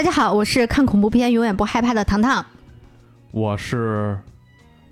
大家好，我是看恐怖片永远不害怕的糖糖。我是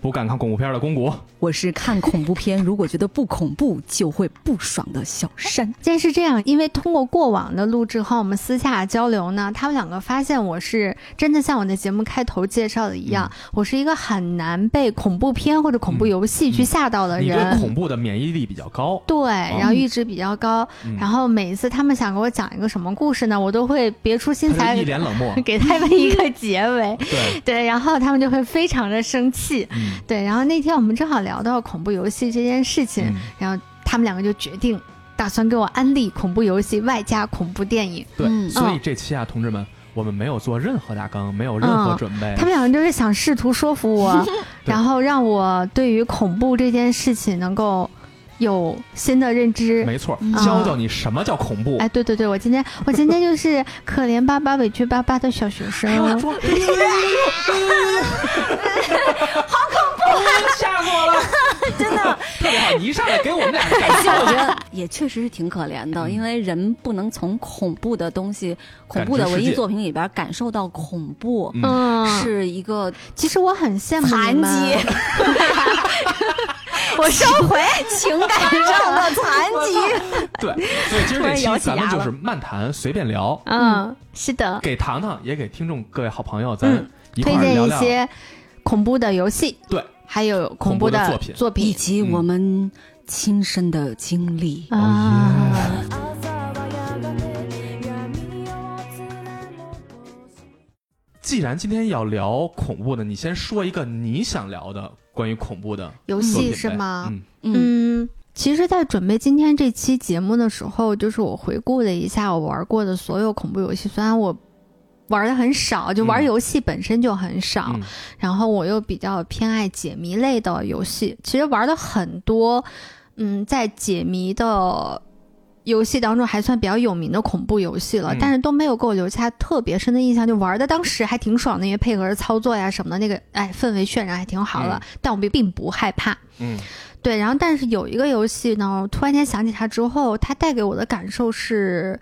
不敢看恐怖片的公谷。我是看恐怖片，如果觉得不恐怖就会不爽的小山。既然是这样，因为通过过往的录制和我们私下交流呢，他们两个发现我是真的像我的节目开头介绍的一样，我是一个很难被恐怖片或者恐怖游戏去吓到的人。恐怖的免疫力比较高。对，然后阈值比较高，嗯然后每一次他们想给我讲一个什么故事呢，我都会别出心裁一脸冷漠。给他们一个结尾。对，对，然后他们就会非常的生气。嗯，对，然后那天我们正好聊到恐怖游戏这件事情，嗯然后他们两个就决定打算给我安利恐怖游戏外加恐怖电影。对。嗯所以这期啊，同志们，我们没有做任何大纲，没有任何准备。他们两个就是想试图说服我，然后让我对于恐怖这件事情能够有新的认知。没错嗯，教教你什么叫恐怖。哎，对对对，我今天我今天就是可怜巴巴、委屈巴巴的小学生。说 好恐怖，吓死我了！真的。特别好，你一上来给我们俩感其实我觉得也确实是挺可怜的，因为人不能从恐怖的东西、恐怖的文艺作品里边感受到恐怖，嗯。嗯，是一个其实我很羡慕残疾。我收回。情感上的残疾。对，所以今儿这期咱们就是漫谈，随便聊，嗯，是的，给糖糖也给听众各位好朋友，咱嗯一推荐块儿聊聊。一些恐怖的游戏，对，还有恐恐怖的的作品作品以及我们亲身的经历。啊。既然今天要聊恐怖的，你先说一个你想聊的关于恐怖的游戏是吗？嗯，其实，在准备今天这期节目的时候，就是我回顾了一下我玩过的所有恐怖游戏，虽然我玩的很少，就玩嗯游戏本身就很少，嗯然后我又比较偏爱解谜类的游戏，其实玩的很多，嗯，在解谜的。游戏当中还算比较有名的恐怖游戏了，嗯但是都没有给我留下特别深的印象。就玩的当时还挺爽的，因为配合着操作呀什么的，那个哎氛围渲染还挺好的。嗯但我并并不害怕。嗯对，然后但是有一个游戏呢，我突然间想起它之后，它带给我的感受是，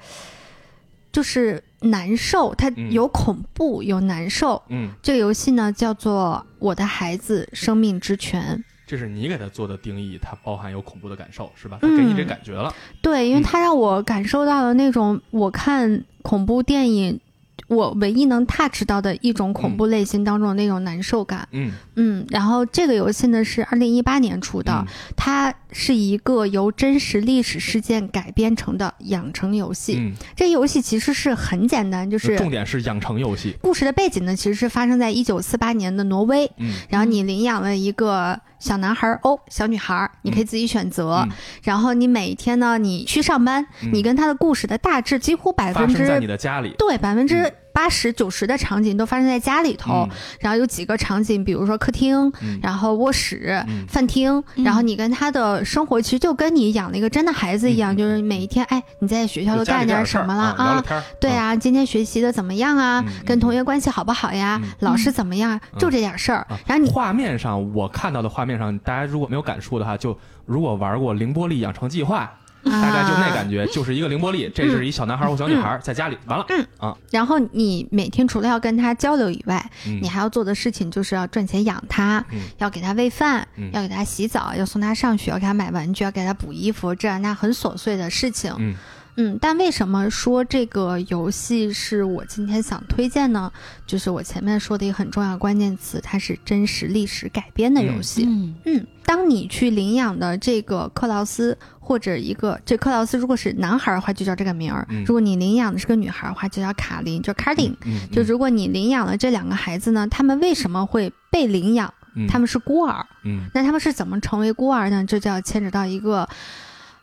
就是难受。它嗯有恐怖，有难受。嗯，这个游戏呢叫做《我的孩子：生命之泉》。这是你给他做的定义，它包含有恐怖的感受，是吧？它给你这嗯感觉了。对，因为嗯它让我感受到了那种我看恐怖电影。我唯一能 touch 到的一种恐怖类型当中的那种难受感，嗯，嗯，然后这个游戏呢是二零一八年出的，嗯它是一个由真实历史事件改编成的养成游戏。嗯，这游戏其实是很简单，就是重点是养成游戏。故事的背景呢，其实是发生在一九四八年的挪威。嗯然后你领养了一个小男孩儿哦，小女孩儿，你可以自己选择。嗯然后你每天呢，你去上班，嗯你跟他的故事的大致几乎百分发生在你之的家里。对百分之八十九十的场景都发生在家里头。嗯然后有几个场景，比如说客厅，嗯然后卧室、嗯饭厅，嗯然后你跟他的生活其实就跟你养了一个真的孩子一样，嗯就是每一天，哎，你在学校都干点什么了啊？对，啊，今天学习的怎么样啊？嗯跟同学关系好不好呀？嗯老师怎么样？嗯就这点事儿。啊然后你画面上我看到的画面上，大家如果没有感触的话，就如果玩过《凌波丽养成计划》，大概就那感觉。就是一个凌波丽，这是一小男孩或小女孩在家里，完了，嗯啊然后你每天除了要跟他交流以外，嗯你还要做的事情就是要赚钱养他，嗯要给他喂饭，嗯要给他洗澡，要送他上学，要给他买玩具，要给他补衣服，这样那很琐碎的事情。嗯嗯，但为什么说这个游戏是我今天想推荐呢？就是我前面说的一个很重要关键词，它是真实历史改编的游戏。嗯嗯，当你去领养的这个克劳斯，或者一个这克劳斯如果是男孩的话，就叫这个名儿；嗯如果你领养的是个女孩的话，就叫卡琳，就卡琳。嗯，就如果你领养了这两个孩子呢，他们为什么会被领养？嗯他们是孤儿，嗯那他们是怎么成为孤儿呢？这就要牵扯到一个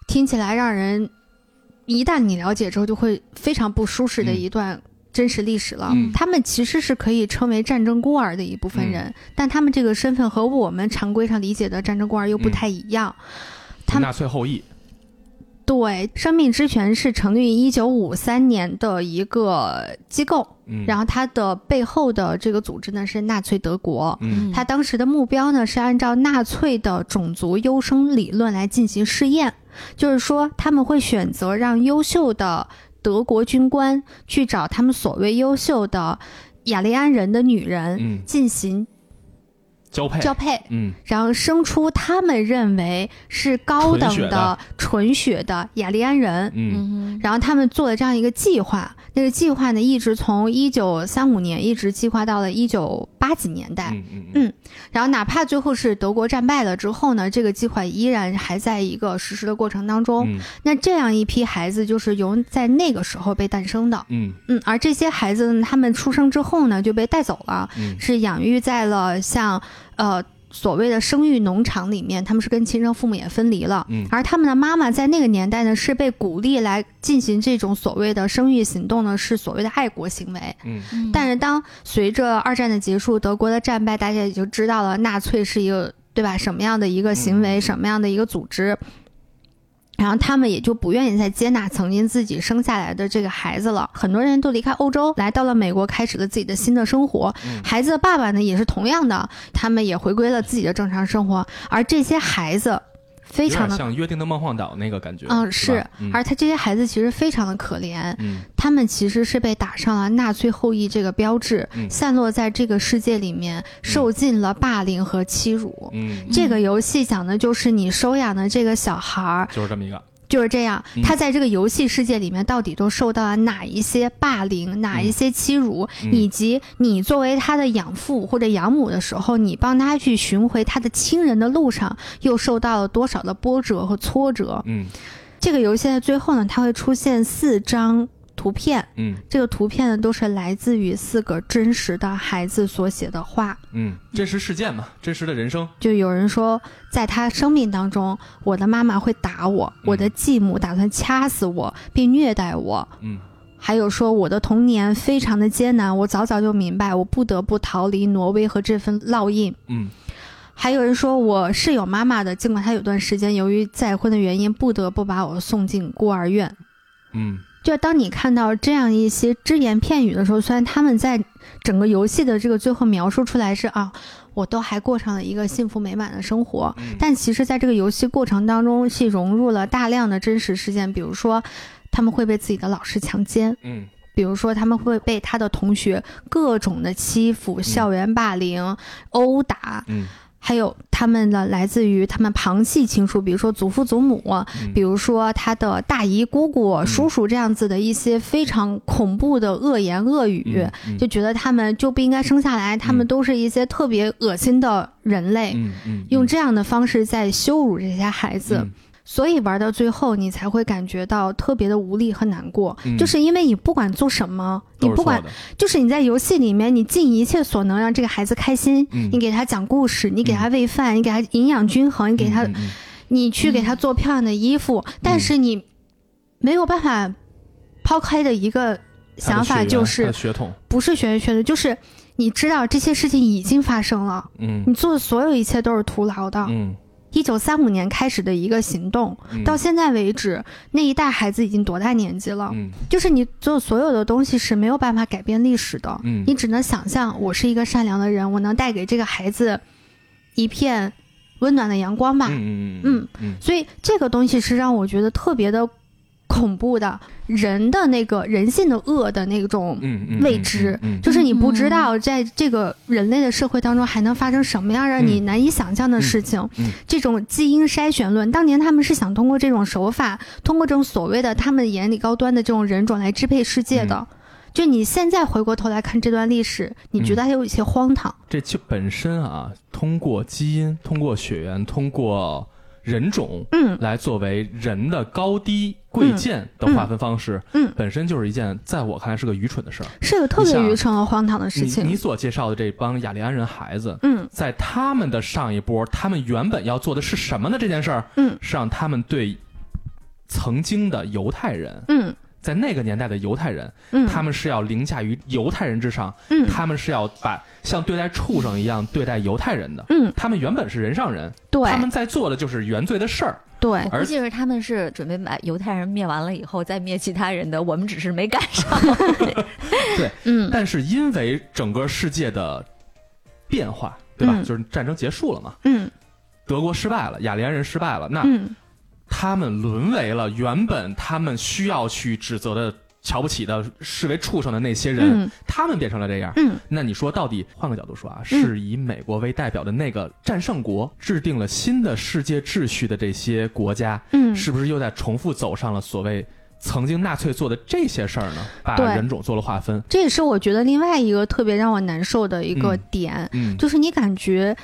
听起来让人一旦你了解之后就会非常不舒适的嗯。一段真实历史了。嗯。他们其实是可以称为战争孤儿的一部分人，但他们这个身份和我们常规上理解的战争孤儿又不太一样。他们纳粹后裔，对，生命之泉是成立于一九五三年的一个机构，嗯，然后它的背后的这个组织呢是纳粹德国。嗯。他当时的目标呢是按照纳粹的种族优生理论来进行试验，就是说他们会选择让优秀的德国军官去找他们所谓优秀的雅利安人的女人嗯，进行交配，交配，嗯。然后生出他们认为是高等的的。纯血的雅利安人。嗯。嗯然后他们做了这样一个计划，那个计划呢，一直从一九三五年一直计划到了一九八几年代。嗯嗯嗯然后哪怕最后是德国战败了之后呢，这个计划依然还在一个实施的过程当中。嗯那这样一批孩子就是由在那个时候被诞生的。嗯嗯，而这些孩子呢，他们出生之后呢，就被带走了，嗯是养育在了像呃所谓的生育农场里面，他们是跟亲生父母也分离了。嗯而他们的妈妈在那个年代呢，是被鼓励来进行这种所谓的生育行动呢，是所谓的爱国行为。嗯嗯但是当随着二战的结束，德国的战败，大家也就知道了纳粹是一个对吧什么样的一个行为，嗯什么样的一个组织。然后他们也就不愿意再接纳曾经自己生下来的这个孩子了，很多人都离开欧洲，来到了美国，开始了自己的新的生活。嗯孩子的爸爸呢，也是同样的，他们也回归了自己的正常生活。而这些孩子非常的，像约定的梦幻岛那个感觉，嗯，是而他这些孩子其实非常的可怜，嗯。他们其实是被打上了纳粹后裔这个标志，嗯。散落在这个世界里面，受尽了霸凌和欺辱。嗯，这个游戏讲的就是你收养的这个小孩儿就是这么一个，就是这样嗯，他在这个游戏世界里面到底都受到了哪一些霸凌、哪一些欺辱，嗯。以及你作为他的养父或者养母的时候，你帮他去寻回他的亲人的路上，又受到了多少的波折和挫折？嗯。这个游戏的最后呢，它会出现四张图片，嗯这个图片呢都是来自于四个真实的孩子所写的话。嗯，真实事件嘛，真实的人生，就有人说，在他生命当中，我的妈妈会打我，嗯我的继母打算掐死我并虐待我。嗯还有说我的童年非常的艰难，我早早就明白，我不得不逃离挪威和这份烙印。嗯还有人说我是有妈妈的，尽管她有段时间由于再婚的原因，不得不把我送进孤儿院。嗯就当你看到这样一些只言片语的时候，虽然他们在整个游戏的这个最后描述出来是啊，我都还过上了一个幸福美满的生活，嗯。但其实在这个游戏过程当中是融入了大量的真实事件，比如说他们会被自己的老师强奸，嗯。比如说他们会被他的同学各种的欺负、校园霸凌、殴打，嗯还有他们的来自于他们旁系亲属，比如说祖父祖母，嗯，比如说他的大姨姑姑、嗯叔叔这样子的一些非常恐怖的恶言恶语，就觉得他们就不应该生下来，他们都是一些特别恶心的人类，用这样的方式在羞辱这些孩子。嗯所以玩到最后，你才会感觉到特别的无力和难过，嗯。就是因为你不管做什么，你不管就是你在游戏里面，你尽一切所能让这个孩子开心，嗯你给他讲故事，你给他喂饭，你给他营养均衡，你给他嗯嗯你去给他做漂亮的衣服，但是你没有办法抛开的一个想法就是，血统，不是血缘血的，就是你知道这些事情已经发生了，嗯。你做的所有一切都是徒劳的。嗯一九三五年开始的一个行动，嗯到现在为止，那一代孩子已经多大年纪了？嗯就是你做所有的东西是没有办法改变历史的，嗯你只能想象我是一个善良的人，我能带给这个孩子一片温暖的阳光吧。嗯嗯嗯嗯所以这个东西是让我觉得特别的恐怖的，人的那个人性的恶的那种，未知嗯就是你不知道在这个人类的社会当中还能发生什么样让你难以想象的事情。这种基因筛选论，当年他们是想通过这种手法，通过这种所谓的他们眼里高端的这种人种来支配世界的。嗯就你现在回过头来看这段历史，你觉得还有一些荒唐。这就本身啊，通过基因、通过血缘、通过人种嗯。来作为人的高低贵贱的划分方式，嗯，本身就是一件在我看来是个愚蠢的事儿。是个特别愚蠢和荒唐的事你情。你所介绍的这帮雅利安人孩子，嗯。在他们的上一波，他们原本要做的是什么呢？这件事儿嗯。是让他们对曾经的犹太人，嗯。在那个年代的犹太人，嗯，他们是要凌驾于犹太人之上，嗯。他们是要把像对待畜生一样对待犹太人的。嗯他们原本是人上人，对他们在做的就是原罪的事儿。对而我估计是他们是准备把犹太人灭完了以后再灭其他人的，我们只是没赶上。对嗯但是因为整个世界的变化，对吧？嗯就是战争结束了嘛，嗯德国失败了，雅利安人失败了，那嗯他们沦为了原本他们需要去指责的瞧不起的、视为畜生的那些人，嗯。他们变成了这样。嗯。那你说，到底换个角度说啊，是以美国为代表的那个战胜国制定了新的世界秩序的这些国家，嗯，是不是又在重复走上了所谓曾经纳粹做的这些事儿呢？把人种做了划分。这也是我觉得另外一个特别让我难受的一个嗯。点，嗯，就是你感觉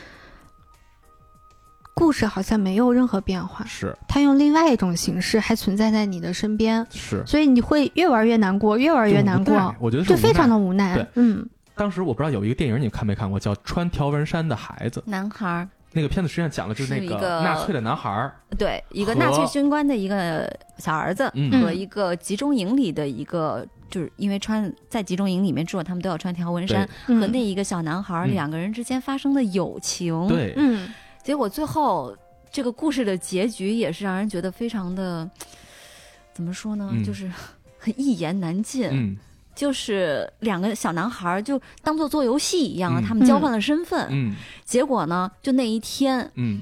故事好像没有任何变化，是它用另外一种形式还存在在你的身边，是，所以你会越玩越难过，越玩越难过，我觉得是就非常的无奈。对嗯当时我不知道有一个电影你看没看过，叫《穿条纹衫的孩子》。男孩儿，那个片子实际上讲的就是那个纳粹的男孩儿，对，一个纳粹军官的一个小儿子嗯和一个集中营里的一个，就是因为穿在集中营里面住，他们都要穿条纹衫，嗯和那一个小男孩两个人之间发生的友情。，对，嗯结果最后这个故事的结局也是让人觉得非常的，怎么说呢，嗯就是很一言难尽。嗯就是两个小男孩儿就当做做游戏一样啊，嗯他们交换了身份。嗯结果呢，就那一天，嗯，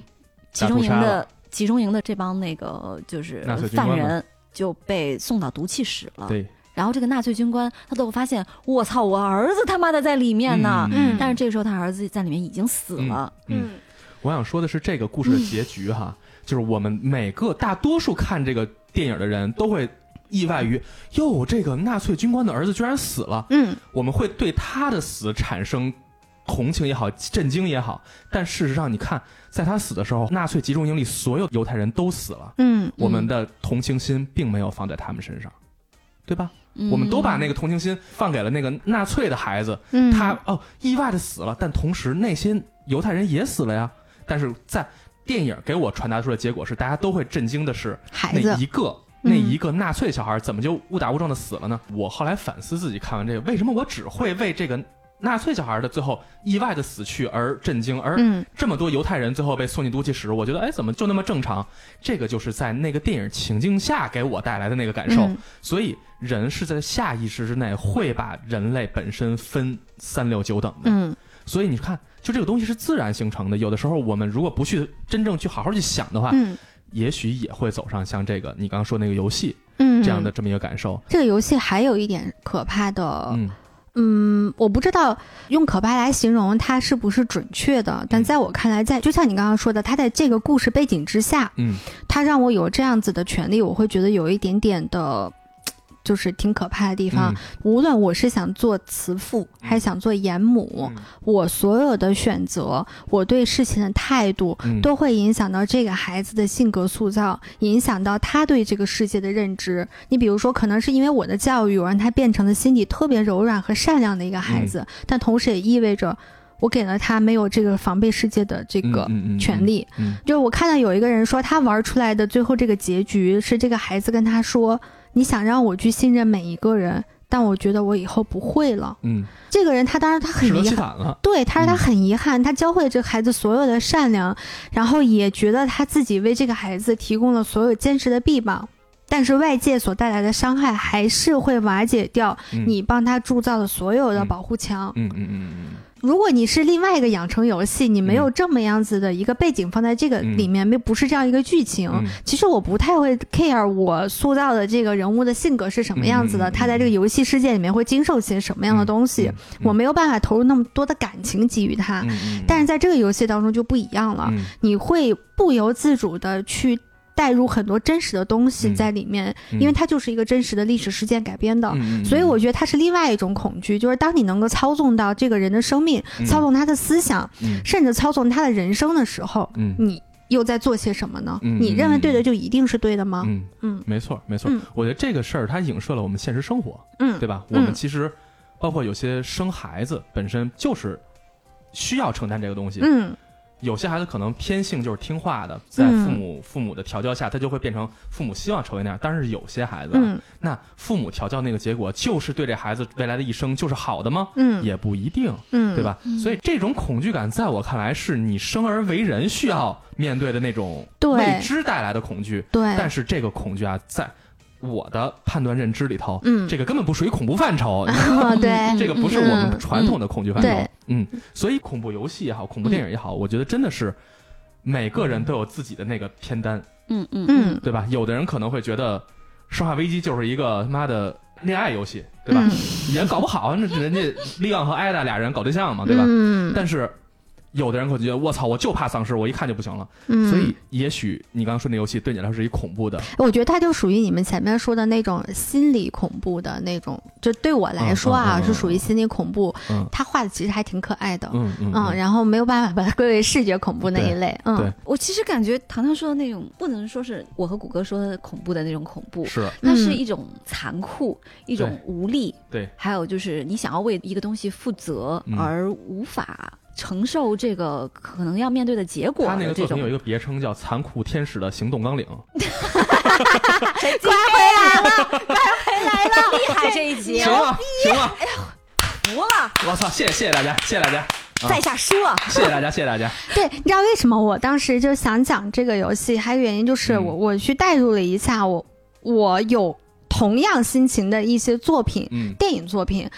集中营的集中营的这帮那个就是犯人就被送到毒气室了。对，然后这个纳粹军官他最后发现，我操，我儿子他妈的在里面呢。嗯但是这个时候他儿子在里面已经死了。嗯，我想说的是这个故事的结局哈，就是我们每个大多数看这个电影的人都会意外于，哟，这个纳粹军官的儿子居然死了，嗯我们会对他的死产生同情也好，震惊也好。但事实上，你看，在他死的时候，纳粹集中营里所有犹太人都死了，嗯我们的同情心并没有放在他们身上，对吧？嗯我们都把那个同情心放给了那个纳粹的孩子，嗯，他哦意外的死了，但同时那些犹太人也死了呀。但是在电影给我传达出的结果是，大家都会震惊的是，那一个那一个纳粹小孩怎么就误打误撞的死了呢？我后来反思自己，看完这个，为什么我只会为这个纳粹小孩的最后意外的死去而震惊，而嗯这么多犹太人最后被送进毒气室，我觉得哎，怎么就那么正常？这个就是在那个电影情境下给我带来的那个感受。嗯所以人是在下意识之内会把人类本身分三六九等的。嗯所以你看，就这个东西是自然形成的。有的时候我们如果不去真正去好好去想的话，嗯也许也会走上像这个你刚刚说那个游戏嗯这样的。这么一个感受。这个游戏还有一点可怕的，嗯嗯，我不知道用可怕来形容它是不是准确的，但嗯在我看来，在就像你刚刚说的，它在这个故事背景之下，嗯它让我有这样子的权利，我会觉得有一点点的。就是挺可怕的地方，嗯。无论我是想做慈父还是想做严母，嗯。我所有的选择，我对事情的态度，嗯。都会影响到这个孩子的性格塑造，影响到他对这个世界的认知。你比如说，可能是因为我的教育，我让他变成了心底特别柔软和善良的一个孩子，嗯但同时也意味着我给了他没有这个防备世界的这个嗯嗯嗯。权利。嗯。就是我看到有一个人说，他玩出来的最后这个结局是这个孩子跟他说：“你想让我去信任每一个人，但我觉得我以后不会了。嗯，”这个人他当然他很遗憾。了。对，他说他嗯很遗憾，他教会了这个孩子所有的善良，然后也觉得他自己为这个孩子提供了所有坚实的臂膀，但是外界所带来的伤害还是会瓦解掉嗯你帮他铸造的所有的嗯保护墙。嗯嗯嗯嗯如果你是另外一个养成游戏，你没有嗯。这么样子的一个背景放在这个嗯里面，没不是这样一个剧情。嗯。其实我不太会 care 我塑造的这个人物的性格是什么样子的，他在这个游戏世界里面会经受些什么样的东西，我没有办法投入那么多的感情给予他。但是在这个游戏当中就不一样了，嗯。你会不由自主的去带入很多真实的东西嗯在里面，嗯因为它就是一个真实的历史事件改编的。所以我觉得它是另外一种恐惧，就是当你能够操纵到这个人的生命，嗯操纵他的思想，嗯甚至操纵他的人生的时候，嗯你又在做些什么呢？嗯你认为对的就一定是对的吗？嗯，嗯没错没错嗯。我觉得这个事儿它影射了我们现实生活，嗯，对吧？嗯我们其实包括有些生孩子本身就是需要承担这个东西，嗯有些孩子可能偏性就是听话的，在嗯父母、父母的调教下，他就会变成父母希望成为那样。但是有些孩子那父母调教那个结果，就是对这孩子未来的一生就是好的吗？嗯，也不一定，嗯，对？吧？所以这种恐惧感，在我看来，是你生而为人需要面对的那种未知带来的恐惧。对，但是这个恐惧啊，在我的判断认知里头，嗯，这个根本不属于恐怖范畴。对，这个不是我们传统的恐惧范畴。对嗯，所以恐怖游戏也好，恐怖电影也好，我觉得真的是每个人都有自己的那个偏单，嗯嗯嗯对吧？有的人可能会觉得《生化危机》就是一个他妈的恋爱游戏，对吧？嗯也搞不好，那人家利昂和艾达俩人搞对象嘛，对吧？嗯，但是有的人可能觉得我操，我就怕丧尸，我一看就不行了。嗯。所以也许你刚刚说那游戏对你来说是一恐怖的，我觉得它就属于你们前面说的那种心理恐怖的那种，就对我来说啊，嗯嗯嗯是属于心理恐怖。嗯。他画的其实还挺可爱的，嗯嗯嗯，然后没有办法把它归为视觉恐怖那一类，嗯，我其实感觉糖糖说的那种，不能说是我和谷歌说的恐怖的那种恐怖，是。那是嗯一种残酷，一种无力，对，还有就是你想要为一个东西负责嗯。而无法承受这个可能要面对的结果他那个作品有一。个别称叫《残酷天使的行动纲领》，快回来了，快回来了厉害这一集，行了行了，服了，我操，谢谢谢谢大家，谢谢大家，啊。在下输了。谢谢大家，谢谢大家，对，你知道为什么我当时就想讲这个游戏？还有原因就是嗯。我、我去代入了一下，我我有同样心情的一些作品，嗯。电影作品，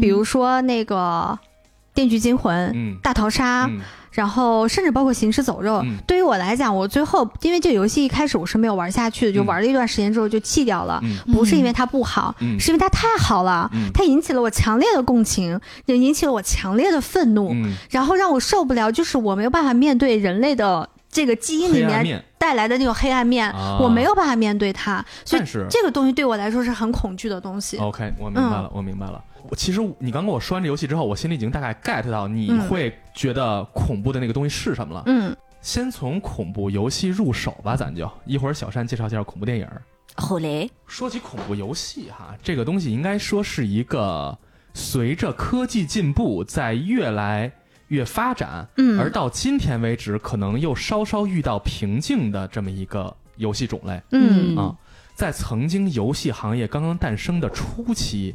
比如说那个《电锯惊魂》嗯。大逃杀，嗯。然后甚至包括行尸走肉。嗯。对于我来讲，我最后因为这个游戏一开始我是没有玩下去的，就嗯。玩了一段时间之后就弃掉了。嗯。不是因为它不好，嗯。是因为它太好了，嗯。它引起了我强烈的共情，也引起了我强烈的愤怒，嗯，然后让我受不了，就是我没有办法面对人类的这个基因里面带来的那种黑暗面，啊。我没有办法面对它，所以这个东西对我来说是很恐惧的东西。OK，我明白了，我明白了。我其实你刚跟我说完这游戏之后，我心里已经大概 get 到你嗯会觉得恐怖的那个东西是什么了。嗯，先从恐怖游戏入手吧，咱就一会儿小山介绍介绍恐怖电影。后雷，说起恐怖游戏哈，这个东西应该说是一个随着科技进步在越来越发展，嗯而到今天为止可能又稍稍遇到瓶颈的这么一个游戏种类。嗯啊，在曾经游戏行业刚刚诞生的初期，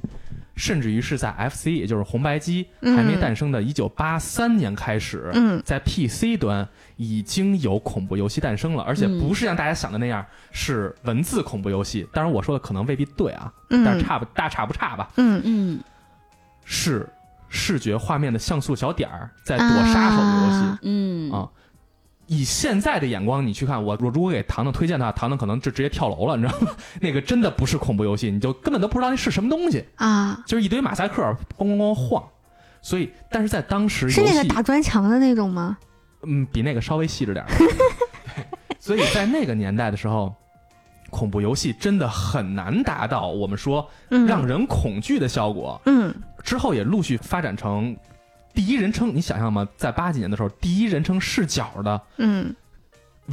甚至于是在 FC，也就是红白机嗯。还没诞生的1983年开始，嗯。在 PC 端已经有恐怖游戏诞生了，而且嗯。不是像大家想的那样是文字恐怖游戏。当然，我说的可能未必对啊，嗯。但是差不大差不差吧，嗯嗯。是视觉画面的像素小点儿在躲杀手的游戏。啊嗯。啊以现在的眼光，你去看我，我如果给糖糖推荐的话，糖糖可能就直接跳楼了，你知道吗？那个真的不是恐怖游戏，你就根本都不知道那是什么东西，啊，就是一堆马赛克咣咣咣晃。所以，但是在当时是那个，打砖墙的那种吗？嗯，比那个稍微细致点儿。所以在那个年代的时候，恐怖游戏真的很难达到我们说嗯，让人恐惧的效果。嗯之后也陆续发展成第一人称，你想象吗？在八几年的时候，第一人称视角的嗯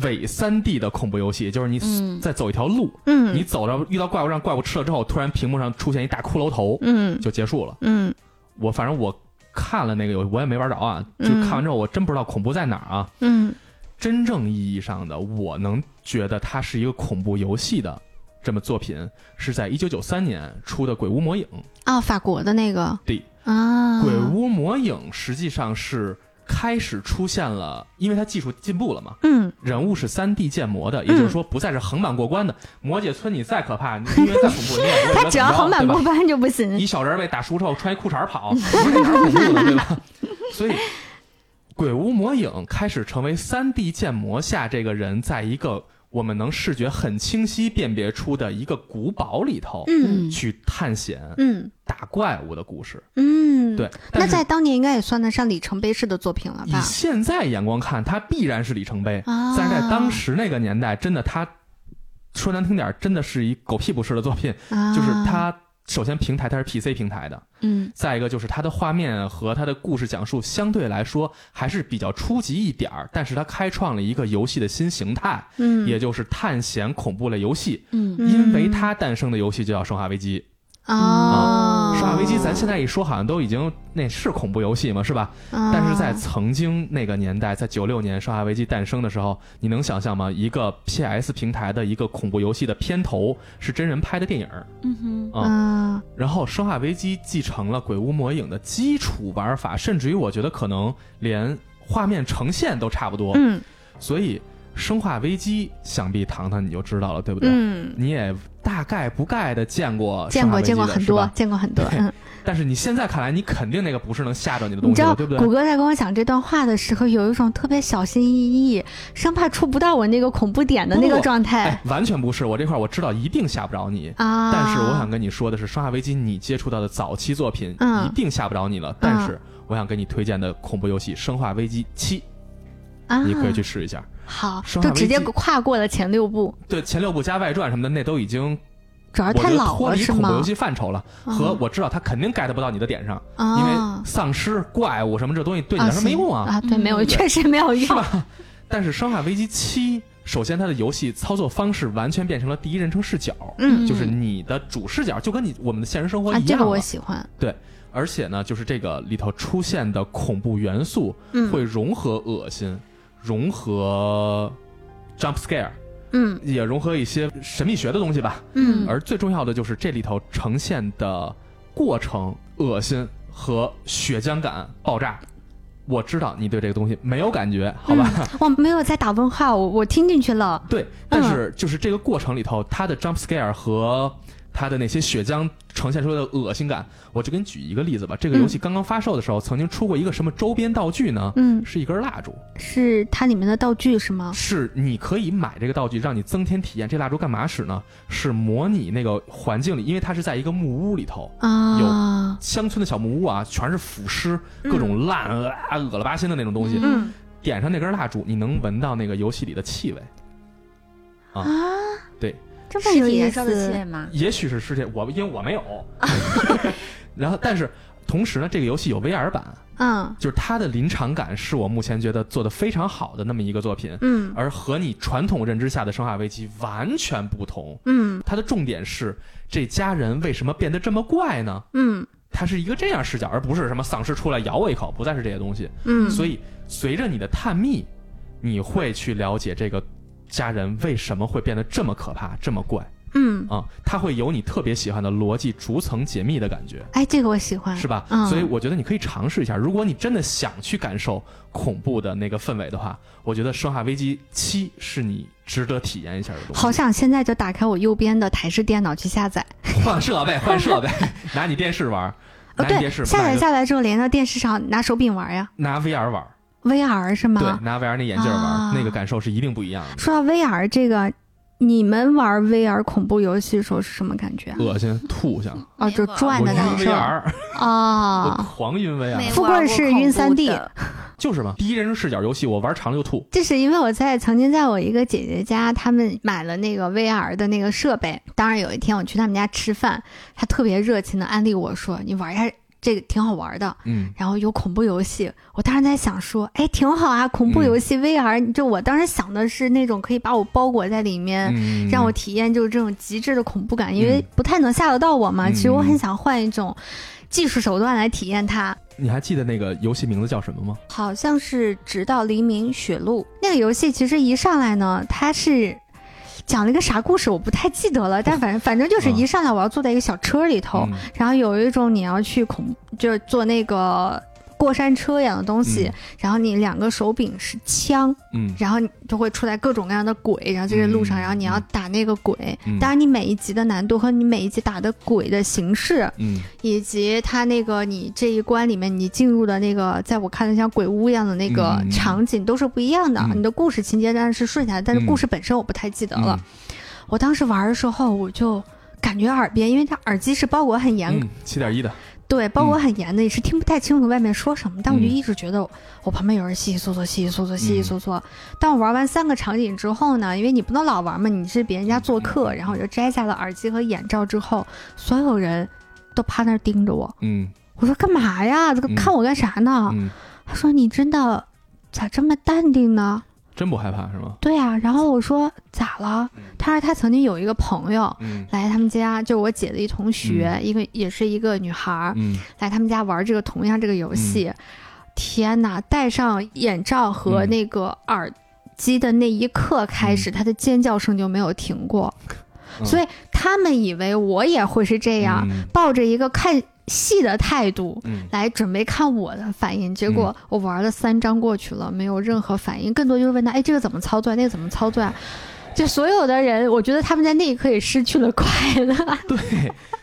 伪三 D 的恐怖游戏，就是你嗯。在走一条路，嗯，你走着遇到怪物，让怪物吃了之后，突然屏幕上出现一大骷髅头，嗯。就结束了。嗯。我反正我看了那个游戏，我也没玩着啊，就嗯看完之后，我真不知道恐怖在哪儿啊。嗯。真正意义上的，我能觉得它是一个恐怖游戏的这么作品，是在一九九三年出的《鬼屋魔影》。啊，法国的那个。对啊，鬼屋魔影》实际上是开始出现了，因为它技术进步了嘛，嗯人物是三 D 建模的，也就是说不再是横版过关的。魔界村你再可怕，你音乐再恐怖，你也不他只要横版过关就不行。一小人被打熟之后穿一裤衩跑，你说这哪恐怖的，对吧？所以，鬼屋魔影开始成为三 D 建模下这个人在一个我们能视觉很清晰辨别出的一个古堡里头、嗯去探险、嗯打怪物的故事。嗯，对，那在当年应该也算得上里程碑式的作品了吧以？现在眼光看，它必然是里程碑。啊，但是在当时那个年代，真的它说难听点儿，真的是一狗屁不是的作品。啊，就是它首先平台它是 PC 平台的，嗯。再一个就是它的画面和它的故事讲述相对来说还是比较初级一点儿，但是它开创了一个游戏的新形态，嗯，也就是探险恐怖类游戏。嗯。嗯因为它诞生的游戏就叫《生化危机》啊，《生化危机》咱现在一说好像都已经那是恐怖游戏嘛，是吧？啊，但是在曾经那个年代，在九六年《生化危机》诞生的时候，你能想象吗？一个 PS 平台的一个恐怖游戏的片头是真人拍的电影儿嗯哼啊、啊，然后《生化危机》继承了《鬼屋魔影》的基础玩法，甚至于我觉得可能连画面呈现都差不多。嗯所以，《生化危机》想必糖糖你就知道了，对不对？嗯，你也大概不概的见过见过见过很多，见过很多。嗯，但是你现在看来，你肯定那个不是能吓着你的东西，对不对？谷歌在跟我讲这段话的时候，有一种特别小心翼翼，生怕触不到我那个恐怖点的那个状态。完全不是，我这块我知道一定吓不着你啊。但是我想跟你说的是，《生化危机》你接触到的早期作品嗯一定吓不着你了。但是我想给你推荐的恐怖游戏《生化危机七》，你可以去试一下。好，就直接跨过了前六部。对，前六部加外传什么的，那都已经主要太老了，脱离恐怖游戏范畴了。和我知道他肯定 get 不到你的点上，因为丧尸、怪物什么这东西对你来说没用啊。啊，对，没有，确实没有用，是吧？但是《生化危机七》，首先它的游戏操作方式完全变成了第一人称视角，嗯，就是你的主视角就跟你我们的现实生活一样。这个我喜欢。对，而且呢，就是这个里头出现的恐怖元素会融合恶心。融合 jump scare，嗯，也融合一些神秘学的东西吧，嗯，而最重要的就是这里头呈现的过程恶心和血浆感爆炸。我知道你对这个东西没有感觉，好吧？我没有在打问号，我我听进去了。对，但是就是这个过程里头，它的 jump scare 和。它的那些血浆呈现出来的恶心感，我就给你举一个例子吧。这个游戏刚刚发售的时候，曾经出过一个什么周边道具呢？嗯，是一根蜡烛，是它里面的道具是吗？是，你可以买这个道具，让你增添体验。这蜡烛干嘛使呢？是模拟那个环境里，因为它是在一个木屋里头啊，有乡村的小木屋啊，全是腐尸，各种烂啊、恶了巴心的那种东西。嗯，点上那根蜡烛，你能闻到那个游戏里的气味啊？对。这么有意思吗？也许是世界，我因为我没有。然后，但是同时呢，这个游戏有 VR 版，嗯，就是它的临场感是我目前觉得做的非常好的那么一个作品，嗯，而和你传统认知下的《生化危机》完全不同，嗯，它的重点是这家人为什么变得这么怪呢？嗯，它是一个这样视角，而不是什么丧尸出来咬我一口，不再是这些东西，嗯，所以随着你的探秘，你会去了解这个。家人为什么会变得这么可怕、这么怪？嗯啊，他会有你特别喜欢的逻辑逐层解密的感觉。哎，这个我喜欢，是吧？所以我觉得你可以尝试一下。如果你真的想去感受恐怖的那个氛围的话，我觉得《生化危机七》是你值得体验一下的东西。好想现在就打开我右边的台式电脑去下载。换设备，换设备，拿你电视玩。哦，对，下载下来之后连到电视上，拿手柄玩呀。拿 VR 玩。VR 是吗？对，拿 VR 那眼镜玩，那个感受是一定不一样的。说到 VR 这个，你们玩 VR 恐怖游戏的时候是什么感觉？恶心，吐想。哦，就转的感受。啊，狂晕 VR。富贵是晕三 D，就是嘛，第一人称视角游戏，我玩长了就吐。这是因为我在曾经在我一个姐姐家，他们买了那个 VR 的那个设备。当然有一天我去他们家吃饭，他特别热情的安利我说：“你玩一下。”这个挺好玩的，嗯，然后有恐怖游戏，我当时在想说，哎，挺好啊，恐怖游戏 VR，就我当时想的是那种可以把我包裹在里面，让我体验就是这种极致的恐怖感，因为不太能吓得到我嘛。其实我很想换一种技术手段来体验它。你还记得那个游戏名字叫什么吗？好像是《直到黎明雪路》那个游戏，其实一上来呢，它是。讲了一个啥故事，我不太记得了，但反正反正就是一上来我要坐在一个小车里头，然后有一种你要去恐，就是坐那个。过山车一样的东西，然后你两个手柄是枪，嗯，然后就会出来各种各样的鬼，然后在这路上，然后你要打那个鬼。嗯，当然你每一集的难度和你每一集打的鬼的形式，嗯，以及它那个你这一关里面你进入的那个，在我看的像鬼屋一样的那个场景都是不一样的。你的故事情节当然是顺下来，但是故事本身我不太记得了。我当时玩的时候，我就感觉耳边，因为它耳机是包裹很严，七点一的。对，包裹很严的，也是听不太清楚外面说什么，但我就一直觉得我旁边有人稀稀嗦嗦、稀稀嗦嗦、稀稀嗦嗦。当我玩完三个场景之后呢，因为你不能老玩嘛，你是别人家做客，然后我就摘下了耳机和眼罩之后，所有人都趴那儿盯着我。嗯，我说干嘛呀？这个看我干啥呢？他说你真的咋这么淡定呢？真不害怕是吗？对啊，然后我说咋了？他说他曾经有一个朋友来他们家，就是我姐的一同学，一个也是一个女孩儿，来他们家玩这个同样这个游戏。天哪！戴上眼罩和那个耳机的那一刻开始，他的尖叫声就没有停过。所以他们以为我也会是这样，抱着一个看戏的态度嗯，来准备看我的反应，结果我玩了三章过去了，没有任何反应，更多就是问他，哎，这个怎么操作，那个怎么操作啊？就所有的人，我觉得他们在那一刻也失去了快乐，对，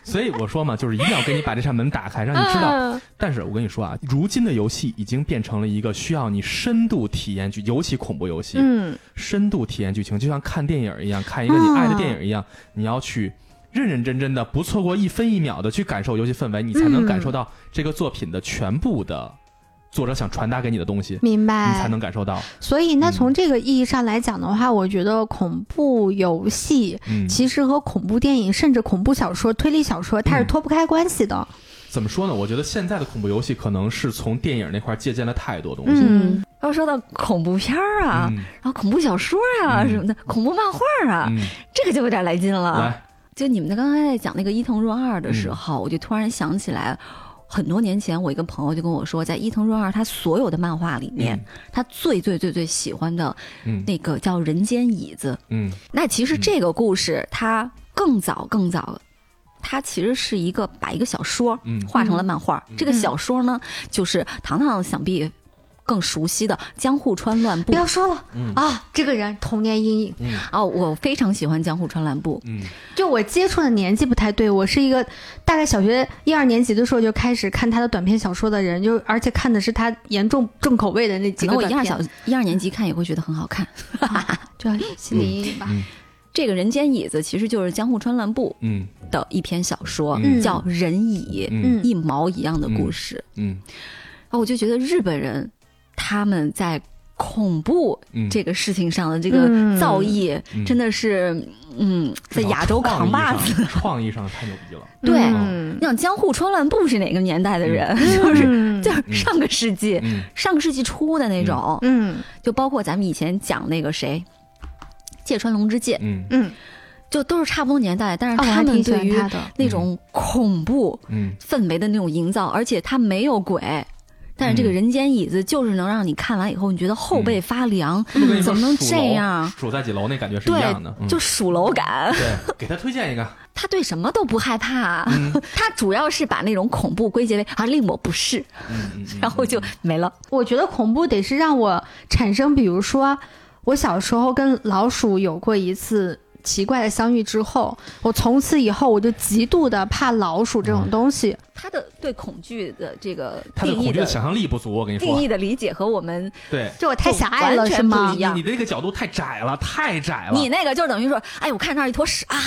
所以我说嘛，就是一定要给你把这扇门打开，让你知道。嗯但是我跟你说啊，如今的游戏已经变成了一个需要你深度体验剧，尤其恐怖游戏，嗯，深度体验剧情，就像看电影一样，看一个你爱的电影一样，你要去认认真真的，不错过一分一秒的去感受游戏氛围，你才能嗯感受到这个作品的全部的作者想传达给你的东西，明白，你才能感受到。所以，那嗯从这个意义上来讲的话，我觉得恐怖游戏嗯，其实和恐怖电影，甚至恐怖小说、推理小说，它是嗯脱不开关系的。怎么说呢？我觉得现在的恐怖游戏可能是从电影那块借鉴了太多东西。嗯，要说到恐怖片儿啊，嗯然后恐怖小说啊嗯什么的，恐怖漫画啊，嗯，这个就有点来劲了。来，就你们在刚才在讲那个伊藤润二的时嗯。候，我就突然想起来，很多年前我一个朋友就跟我说，在伊藤润二他所有的漫画里面，他最最最最喜欢的嗯。那个叫《人间椅子》。嗯。那其实这个故事它更早更早。它其实是一个把一个小说嗯。画成了漫画，嗯。这个小说呢，就是糖糖想必更熟悉的江户川乱步。不要说了嗯。啊，这个人童年阴影。嗯。哦，我非常喜欢江户川乱步，嗯。就我接触的年纪不太对，我是一个大概小学一二年级的时候就开始看他的短篇小说的人，就而且看的是他严重重口味的那可能我几个我。一二小一二年级看也会觉得很好看。就心理阴影吧。嗯。这个人间椅子其实就是江户川乱步嗯。的一篇小说，嗯。叫《人椅》，嗯。一毛一样的故事。嗯。啊，我就觉得日本人他们在恐怖嗯，这个事情上的这个嗯。造诣，嗯。真的是，嗯，在亚洲扛把子。子，创意上太牛逼了。对嗯。你想江户川乱步是哪个年代的人？就是嗯。就是上个世纪，嗯。上个世纪初的那种，嗯。就包括咱们以前讲那个谁。芥川龙之介。嗯。嗯，就都是差不多年代，但是他们对于。那种恐怖嗯。氛围的那种营造，而且他没有鬼，但是这个嗯。人间椅子就是能让你看完以后，你觉得后背发凉，怎么能这样？数在几楼那感觉是一样的，嗯。就数楼感，对，给他推荐一个。他对什么都不害怕，嗯。他主要是把那种恐怖归结为啊令我不适，然后就没了。我觉得恐怖得是让我产生，比如说我小时候跟老鼠有过一次奇怪的相遇之后，我从此以后我就极度的怕老鼠这种东西。他的对恐惧的这个他的恐惧的想象力不足，我跟你说定义，的理解和我们，对。这我太狭隘了是吗你的这个角度太窄了，太窄了。你那个就等于说，哎，我看那儿一坨屎啊，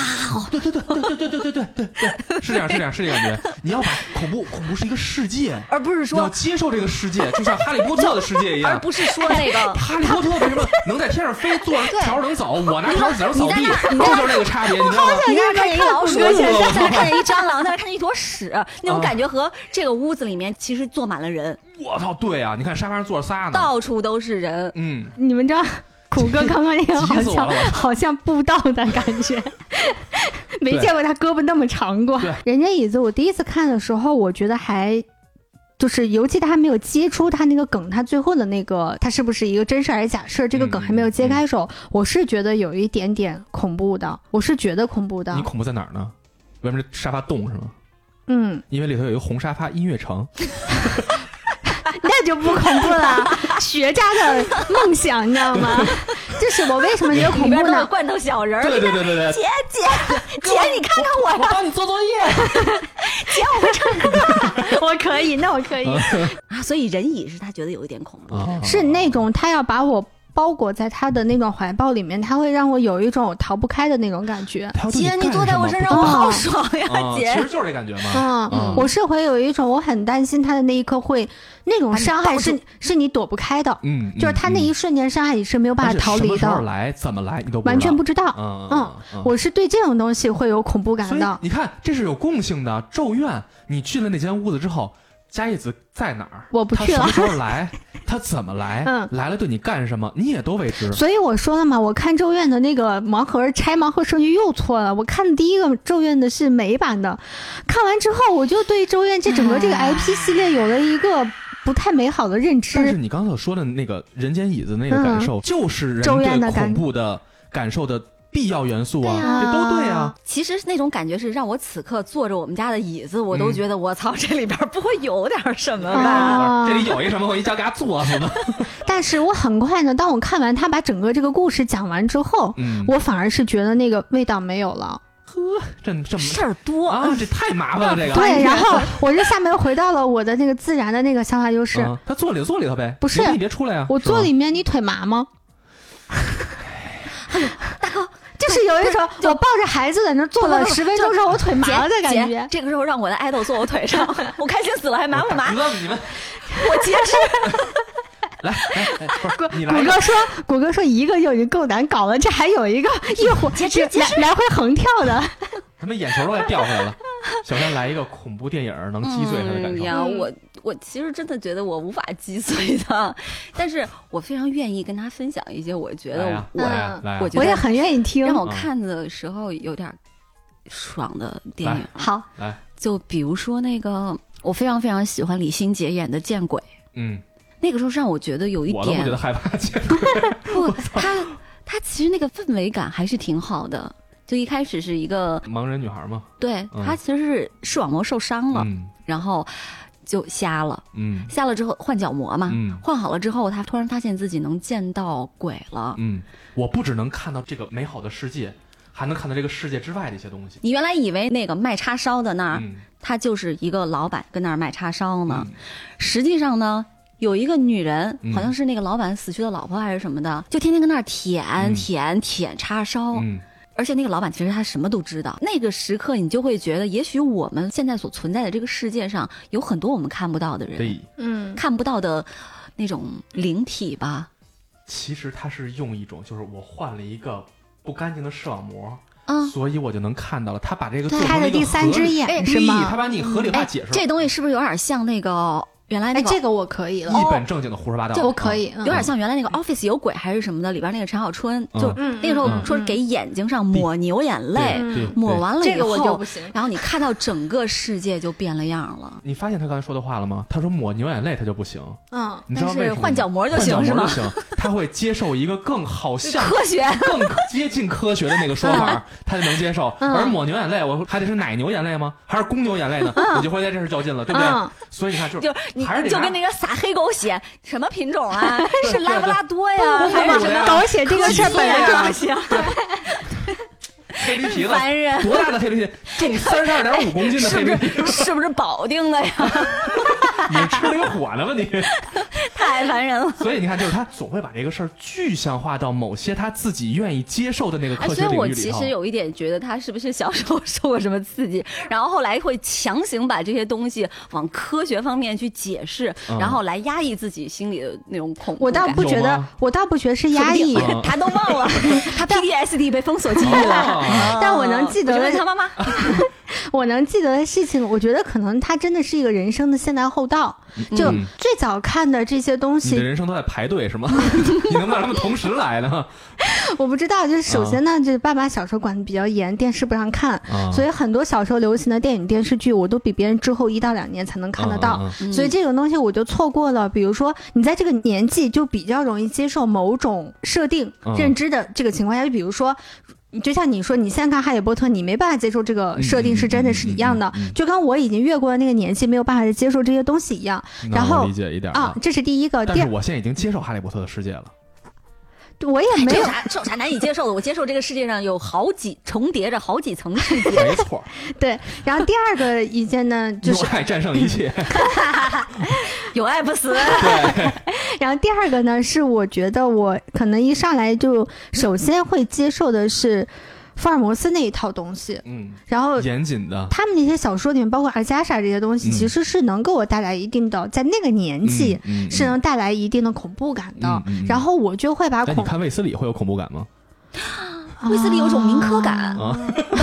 对对对对对对对对对对对，是这样是这样是这样感觉。你要把恐怖恐怖是一个世界，而不是你要说，接受这个世界，就像哈利波特的世界一样。而不是说那个。哈利波特为什么能在天上飞，坐着条能走？我拿条只能扫地，你在那儿你在这就是这个差别，你知道吗？你在那看见一老鼠，我现我在看见一蟑螂，在那看见一坨屎，那种啊感觉和这个屋子里面其实坐满了人，我操，对啊，你看沙发上坐着仨呢。到处都是人。嗯，你们知道，苦哥刚刚那个好像好像布道的感觉，没见过他胳膊那么长过。人家椅子，我第一次看的时候，我觉得还。就是，尤其他还没有揭出他那个梗，他最后的那个，他是不是一个真事还是假事？这个梗还没有揭开的时候，我是觉得有一点点恐怖的，我是觉得恐怖的你。恐怖在哪儿呢？为什么这沙发动是吗？嗯，因为里头有一个红沙发音乐城。那就不恐怖了，学渣的梦想，你知道吗？就是我为什么觉得恐怖呢？罐头小人儿，对对对对对，姐姐姐，你看看我呀，我帮你做作业。姐我会唱歌我可以，那我可以，啊，所以人椅是他觉得有一点恐怖。啊是那种他要把我包裹在他的那种怀抱里面，他会让我有一种逃不开的那种感觉。姐你坐在我身上，我好爽呀，姐，其实。就是这感觉嘛。嗯，嗯我是会有一种我很担心他的那一刻会那种伤害是是你躲不开的，嗯，就是他那一瞬间伤害你是没有办法逃离而且什么时候的，来怎么来你都完全不知知道。嗯嗯，嗯，我是对这种东西会有恐怖感的。你看，这是有共性的。咒怨，你进了那间屋子之后，加叶子在哪儿？我不去了他什么时候来？他怎么来？嗯来了对你干什么？你也都未知。所以我说了嘛，我看《咒怨》的那个盲盒拆盲盒顺序又错了。我看第一个《咒怨》的是美版的，看完之后我就对《咒怨》这整个这个 IP 系列有了一个不太美好的认知。但是你刚才所说的那个人间椅子那个感受，就是人咒怨的恐怖的感受的必要元素啊，啊这都对啊。其实那种感觉是让我此刻坐着我们家的椅子，我都嗯觉得我操，这里边不会有点什么吧？啊这里有一什么，我一脚给他坐死了。但是我很快呢，当我看完他把整个这个故事讲完之后，嗯，我反而是觉得那个味道没有了。呵这这么事儿多啊，这太麻烦了，这个。对，然后我这下面回到了我的那个自然的那个想法，就是、嗯他坐里头坐里头呗，不是你你别出来呀。我坐里面，你腿麻吗？就是有一种我抱着孩子在那坐了十分钟之后，我腿麻了的感觉。这个时候让我的爱豆坐我腿上，我开心死了，还麻不麻？哥，你们我截肢。来来来，不是你来谷歌说，谷歌说一个就已经够难搞了，这还有一个一会儿来来回横跳的。他们眼球都快掉下来了。小山来一个恐怖电影，能击碎他的感受。嗯呀，嗯我我其实真的觉得我无法击碎他，但是我非常愿意跟他分享一些我觉得，我我觉得我也很愿意听。让我看的时候有点爽的电影。好，来，就比如说那个，我非常非常喜欢李心洁演的《见鬼》，嗯，那个时候让我觉得有一点我觉得害怕。不，他他其实那个氛围感还是挺好的。就一开始是一个，盲人女孩嘛，对嗯他其实是视网膜受伤了，嗯然后就瞎了，嗯。瞎了之后换角膜嘛，嗯。换好了之后，他突然发现自己能见到鬼了。嗯，我不只能看到这个美好的世界，还能看到这个世界之外的一些东西。你原来以为那个卖叉烧的那儿，嗯。他就是一个老板跟那儿卖叉烧呢，嗯。实际上呢。有一个女人，嗯。好像是那个老板死去的老婆还是什么的，就天天跟那儿舔、嗯。舔舔叉烧，嗯而且那个老板其实他什么都知道。那个时刻，你就会觉得，也许我们现在所存在的这个世界上，有很多我们看不到的人，对，嗯，看不到的那种灵体吧。其实他是用一种，就是我换了一个不干净的视网膜，嗯，所以我就能看到了。他把这个做他的成了一个第三只合理眼是吗他？把你合理化哎解释了，这东西是不是有点像那个原来那哎，这个我可以了。一本正经的胡说八道。这我可以，有点像原来那个 Office 有鬼还是什么的，里边那个陈小春，就嗯那个时候嗯说是给眼睛上抹牛眼泪，抹完了以后，这个我就不行。然后你看到整个世界就变了样了。你发现他刚才说的话了吗？他说抹牛眼泪他就不行，嗯，你知道但是为什么？换角膜就行是吗？行，他会接受一个更好 像、科学，更接近科学的那个说法，他就能接受。嗯而抹牛眼泪，我还得是奶牛眼泪吗？还是公牛眼泪呢？我就会在这儿较劲了，对不对？嗯所以你看，就就是你就跟那个撒黑狗血什么品种啊？是拉布拉多呀，还是什么？狗血这个事儿本来就不行。黑驴皮子，烦人，多大的黑驴皮？重三十二点五公斤的是黑驴是？是不是保定的呀？你吃了火呢吧你？太烦人了。所以你看，就是他总会把这个事儿具象化到某些他自己愿意接受的那个哎，科学所以领域里头我其实。有一点觉得他是不是小时候 受过什么刺激，然后后来会强行把这些东西往科学方面去解释，嗯然后来压抑自己心里的那种恐怖我倒不觉得，我倒不觉得是压抑他都忘了，他 PTSD 被封锁记忆了。哦但我能记得我就问他妈妈，我能记得的事情，我觉得可能他真的是一个人生的现代后到。就嗯最早看的这些东你的西，人生都在排队是吗？你能让他们同时来呢？我不知道。就是首先呢，就是爸妈小时候管的比较严，电视不让看，啊所以很多小时候流行的电影电视剧，我都比别人之后一到两年才能看得到。所以这种东西我就错过了。比如说，你在这个年纪就比较容易接受某种设定、嗯认知的这个情况下，就比如说。就像你说，你现在看《哈利波特》，你没办法接受这个设定是真的是一样的就跟我已经越过了那个年纪，没有办法再接受这些东西一样嗯然后理解一点啊。。这是第一个，但是我现在已经接受哈利波特的世界了。我也没有这有啥这有啥难以接受的？我接受这个世界上有好几重叠着好几层世界。没错，对。然后第二个意见呢，就是用爱战胜一切。有爱不死，对，然后第二个呢，是我觉得我可能一上来就首先会接受的是福尔摩斯那一套东西，嗯，然后严谨的，他们那些小说里面，包括阿加莎这些东西，嗯其实是能给我带来一定的，在那个年纪嗯嗯是能带来一定的恐怖感的。嗯嗯嗯然后我就会把恐，你，看卫斯理会有恐怖感吗？卫斯理有种民科感啊，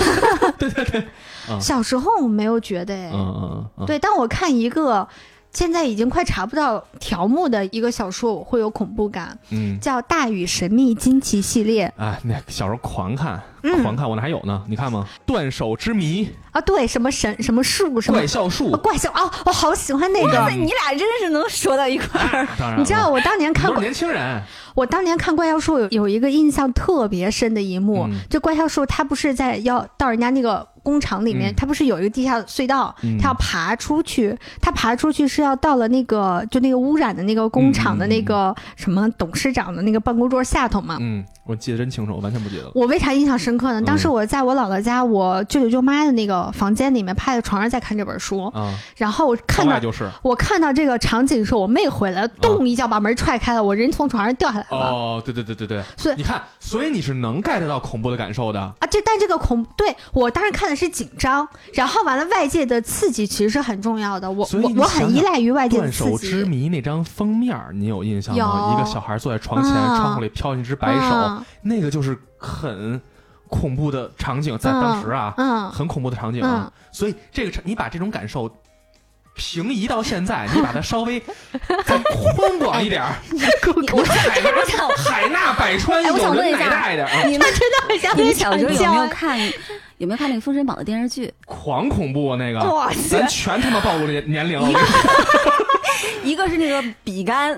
对对对，啊小时候我没有觉得哎，嗯嗯嗯，对，当我看一个现在已经快查不到条目的一个小说，我会有恐怖感，嗯，叫《大禹神秘惊奇》系列。啊，那小时候狂看狂看，我那还有呢，你看吗？断手之谜、啊，对，什么神什么树什么怪笑树哦，怪笑啊，我好喜欢那哇塞，个。你俩真是能说到一块儿。当然，你知道我当年看过年轻人，我当年看怪笑树有有一个印象特别深的一幕，嗯。就怪笑树它不是在要到人家那个工厂里面，嗯。它不是有一个地下隧道，嗯。它要爬出去，它爬出去是要到了那个就那个污染的那个工厂的那个什么董事长的那个办公桌下头嘛。嗯，我记得真清楚，我完全不记得了。我为啥印象深刻呢？当时我在我姥姥家，我舅舅舅妈的那个房间里面，趴在床上在看这本书，啊，然后我看到就是。我看到这个场景的时候，我妹回来了，咚一脚把门踹开了，我人从床上掉下来了。哦，对对对对对，所以你看，所以你是能 get 到恐怖的感受的。啊，这但这个恐对我当时看的是紧张，然后完了外界的刺激其实是很重要的，我所以我很依赖于外界的刺断手之激。谜那张封面，你有印象吗？一个小孩坐在床前，啊窗户里飘进一只白手，嗯那个就是很恐怖的场景，在当时啊，嗯，很恐怖的场景啊。所以这个你把这种感受平移到现在，你把它稍微 再宽广一点儿，我海纳海纳百川，有人奶想问一下大一点啊，你们真的很像你们小时候有没有看有没有看那个《封神榜》的电视剧？狂恐怖啊那个，哇塞。咱全他妈暴露年年龄了，一个是那个比干，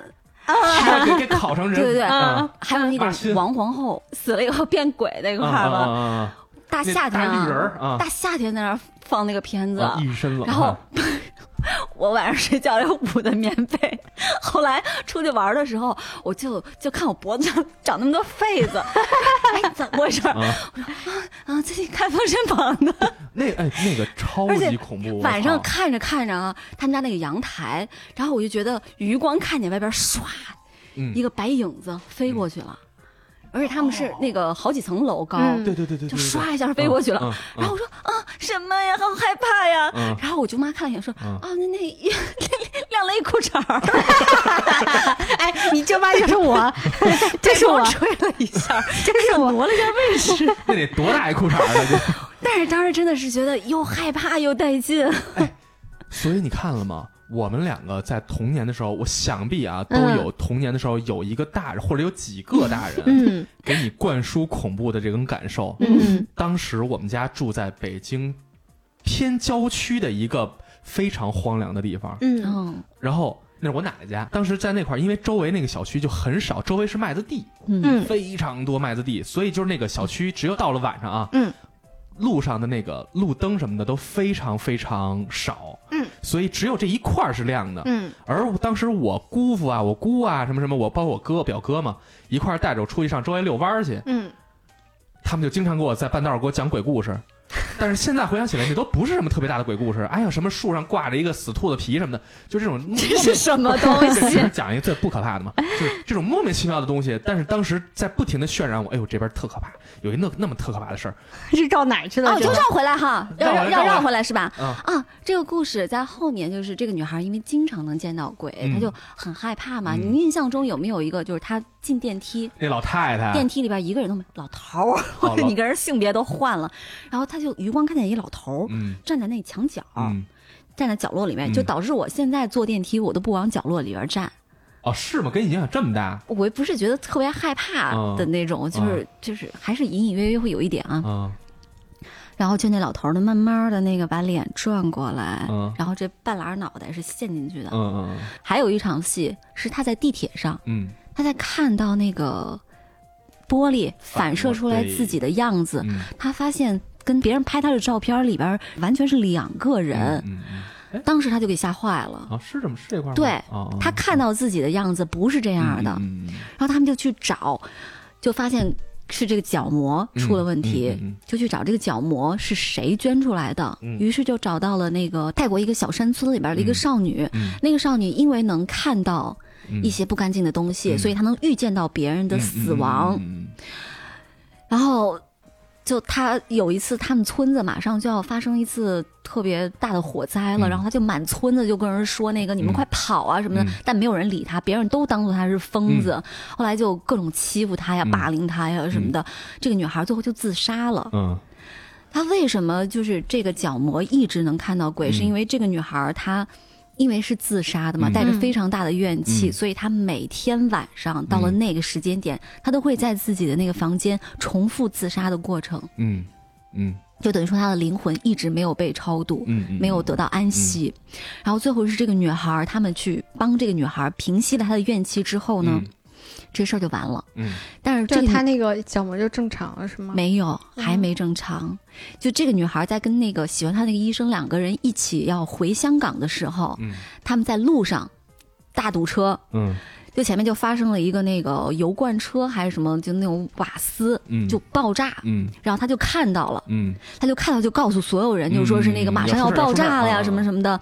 给给烤成人，对对对。啊。还有那个王皇后。死了以后变鬼那块儿吧。啊啊大夏天啊。大夏天在那儿放那个片子，啊！一身冷然后，我晚上睡觉要捂的棉被，后来出去玩的时候，我就就看我脖子上长那么多痱子，哎，怎么回事？啊，啊，最近看《封神榜》呢，那哎那个超级恐怖，晚上看着看着啊，他们家那个阳台，然后我就觉得余光看见外边唰嗯。一个白影子飞过去了，而且他们是那个好几层楼高，嗯对对对对对，就对唰一下飞过去了。然后我说啊，什么呀，好害怕呀！嗯然后我舅妈看了一眼说，嗯啊，那那晾了一裤衩儿，哎，你舅妈就是我，这是我，吹了一下，这是我。挪了一下位置。那得多大一裤衩儿啊！但是当时真的是觉得又害怕又带劲。所以你看了吗？我们两个在童年的时候，我想必啊都嗯有童年的时候有一个大人或者有几个大人嗯。给你灌输恐怖的这种感受。嗯。当时我们家住在北京偏郊区的一个非常荒凉的地方，嗯。嗯然后那是我奶奶家。当时在那块儿，因为周围那个小区就很少，周围是麦子地，嗯。嗯。非常多麦子地，所以就是那个小区只有到了晚上啊，嗯，路上的那个路灯什么的都非常非常少，嗯，所以只有这一块儿是亮的。嗯而当时我姑父啊、我姑啊什么什么，我包括我哥、表哥嘛，一块儿带着我出去上周围遛弯儿去，嗯，他们就经常给我在半道儿给我讲鬼故事。但是现在回想起来，那都不是什么特别大的鬼故事。哎呀，什么树上挂着一个死兔子皮什么的，就这种这是什么 东西？是讲一个最不可怕的嘛，就是这种莫名其妙的东西。但是当时在不停的渲染我，哎呦这边特可怕，有一那那么特可怕的事儿 是绕哪儿去了？哦，这个就绕回来哈，要绕要绕回来是吧？啊。啊，这个故事在后面就是这个女孩因为经常能见到鬼，嗯她就很害怕嘛。嗯你印象中有没有一个就是她进电梯，那老太太，电梯里边一个人都没，老头儿，你跟人性别都换了，然后他就余光看见一老头儿嗯站在那墙角，嗯，站在角落里面，嗯就导致我现在坐电梯我都不往角落里边站。哦是吗？给你影响这么大我不是觉得特别害怕嗯的那种，就是就是还是隐隐约约会有一点啊。啊？然后就那老头儿呢，慢慢的那个把脸转过来，嗯然后这半拉脑袋是陷进去的。嗯嗯还有一场戏是他在地铁上，嗯他在看到那个玻璃反射出来自己的样子，嗯。他发现跟别人拍他的照片里边完全是两个人，嗯嗯当时他就给吓坏了。啊是这么是这块儿吗？对哦哦他看到自己的样子不是这样的，然后他们就去找，就发现是这个角膜出了问题，嗯嗯嗯就去找这个角膜是谁捐出来的，嗯。于是就找到了那个泰国一个小山村里边的一个嗯。少女，嗯。那个少女因为能看到嗯一些不干净的东西，嗯。所以他能预见到别人的死亡，然后。就他有一次，他们村子马上就要发生一次特别大的火灾了，嗯。然后他就满村子就跟人说那个、你们嗯。快跑啊什么的，嗯。但没有人理他，别人都当做他是疯子，后来就各种欺负他呀、嗯霸凌他呀什么的。这个女孩最后就自杀了。嗯。她为什么就是这个角膜一直能看到鬼？嗯。是因为这个女孩她因为是自杀的嘛，嗯。带着非常大的怨气，嗯。所以他每天晚上到了那个时间点，他都会在自己的那个房间重复自杀的过程，嗯嗯。就等于说他的灵魂一直没有被超度。没有得到安息，然后最后是这个女孩儿，他们去帮这个女孩儿平息了她的怨气之后呢，嗯这事儿就完了。嗯但是这他那个角膜就正常了是吗？没有，还没正常。就这个女孩在跟那个喜欢她那个医生两个人一起要回香港的时候，嗯他们在路上大堵车，嗯就前面就发生了一个那个油罐车还是什么，就那种瓦斯嗯就爆炸，嗯然后他就看到了。嗯他就看到，就告诉所有人，就说是那个马上要爆炸了呀，嗯什么什么的。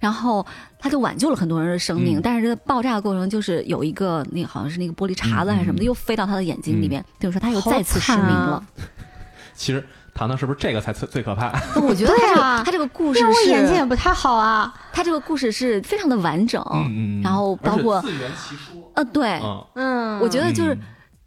然后他就挽救了很多人的生命，嗯但是这爆炸的过程就是有一个那个好像是那个玻璃碴子还是什么的，又飞到他的眼睛里面，就是说他又再次失明了啊。其实糖糖是不是这个才最最可怕？我觉得他这个、啊他这个故事因为我眼睛也，不太好啊。他这个故事是非常的完整，嗯嗯，然后包括自圆其说，呃，对，嗯，嗯，我觉得就是嗯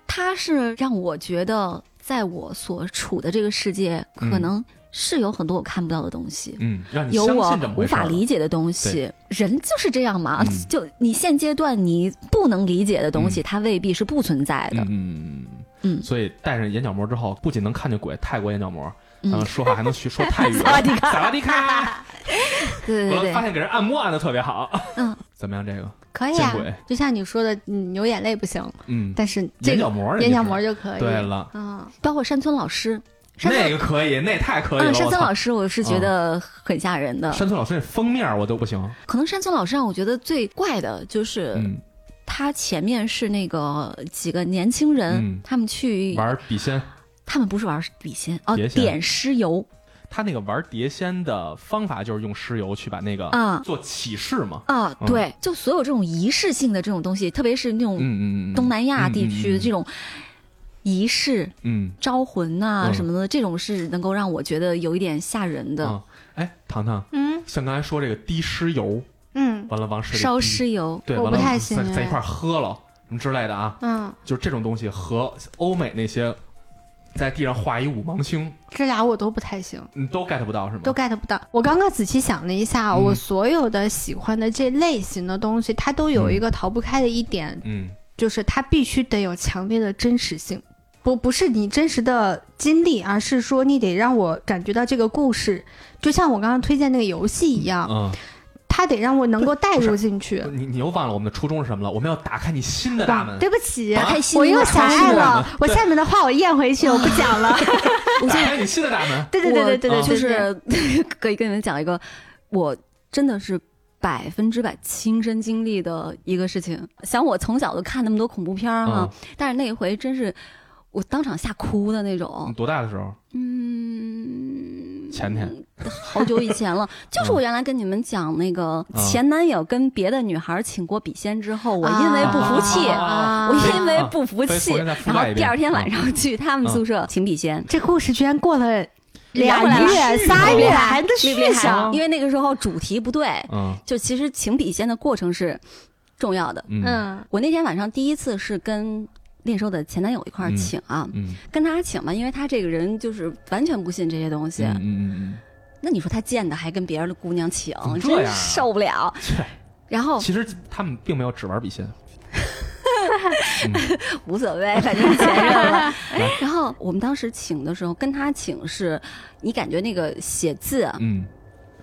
他是让我觉得，在我所处的这个世界，嗯可能是有很多我看不到的东西。嗯，让你相有我无法理解的东西，人就是这样嘛。嗯就你现阶段你不能理解的东西，嗯它未必是不存在的。嗯嗯嗯所以戴上眼角膜之后，不仅能看见鬼，泰国眼角膜，嗯说话还能学说泰语，萨瓦迪卡萨瓦迪卡。对对对，我发现给人按摩按的特别好。嗯，怎么样？这个可以啊，就像你说的，嗯流眼泪不行，嗯，但是这个眼角膜，眼角膜就可以。对了，嗯，包括山村老师，那个可以，那太可以了。嗯，山村老师，我是觉得很吓人的。山村老师那封面我都不行。可能山村老师让我觉得最怪的就是，嗯，他前面是那个几个年轻人，嗯。他们去，玩笔仙，他们不是玩笔仙哦，仙。点尸油。他那个玩碟仙的方法就是用尸油去把那个啊。做起誓嘛。啊，嗯。对，就所有这种仪式性的这种东西，特别是那种嗯嗯嗯，东南亚地区的这种，仪式、嗯。招魂呐、嗯什么的，这种是能够让我觉得有一点吓人的。嗯，哎，糖糖，嗯？像刚才说这个滴尸油，嗯。完了往水里烧滴。尸油，对，我完了不太行哎在在一块儿喝了什么之类的啊，嗯，就是这种东西和欧美那些在地上画一五芒星，这俩我都不太行。你都 get 不到是吗？都 get 不到。我刚刚仔细想了一下，嗯。我所有的喜欢的这类型的东西，它都有一个逃不开的一点，嗯。就是它必须得有强烈的真实性。不，不是你真实的经历，而是说你得让我感觉到这个故事，就像我刚刚推荐那个游戏一样，嗯，它得让我能够带入进去。你你又忘了我们的初衷是什么了？我们要打开你新的大门。对不起，打开心我又的狭隘了。我下面的话我咽回去，我不讲了。打开你新的大门。对对对对对对，就是可以跟你们讲一个，我真的是百分之百亲身经历的一个事情。想我从小就看那么多恐怖片儿哈，但是那一回真是我当场吓哭的那你种。多大的时候？嗯，前天。好久以前了，就是我原来跟你们讲那个嗯前男友跟别的女孩请过笔仙之后，我因为不服气。啊我因为不服气，然后第二天晚上去他们宿舍请笔仙，这故事居然过了俩月、仨月。因为那个时候主题不对，嗯就其实请笔仙的过程是重要的。嗯嗯我那天晚上第一次是跟练收的前男友一块儿请啊，嗯跟他请嘛，因为他这个人就是完全不信这些东西。嗯嗯嗯那你说他贱的还跟别人的姑娘请真样啊受不了。嗯，然后其实他们并没有只玩笔仙。无所谓，反正前任了。然后我们当时请的时候，跟他请是，你感觉那个写字啊，嗯，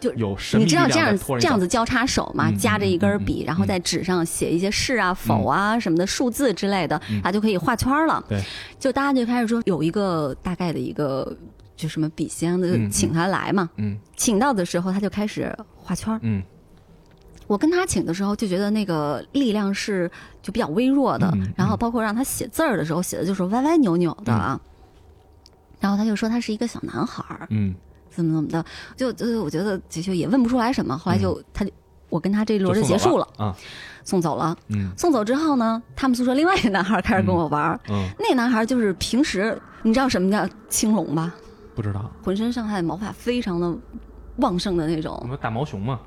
就有神秘你知道这样这样子交叉手嘛，嗯夹着一根笔，嗯嗯然后在纸上写一些是啊、否啊什么的数字之类的，嗯啊就可以画圈了。对，就大家就开始说有一个大概的一个就什么笔仙的，请他来嘛。嗯请到的时候他就开始画圈。嗯我跟他请的时候就觉得那个力量是就比较微弱的，嗯嗯然后包括让他写字儿的时候写的就是歪歪扭扭的啊。然后他就说他是一个小男孩儿，嗯，怎么怎么的，就就我觉得就就也问不出来什么。后来就、他就我跟他这一轮就结束了，啊。送走了。嗯送走之后呢，他们宿舍另外一个男孩开始跟我玩那男孩就是平时你知道什么叫青龙吧？不知道，浑身上下的毛发非常的旺盛的那我种，们大毛熊嘛。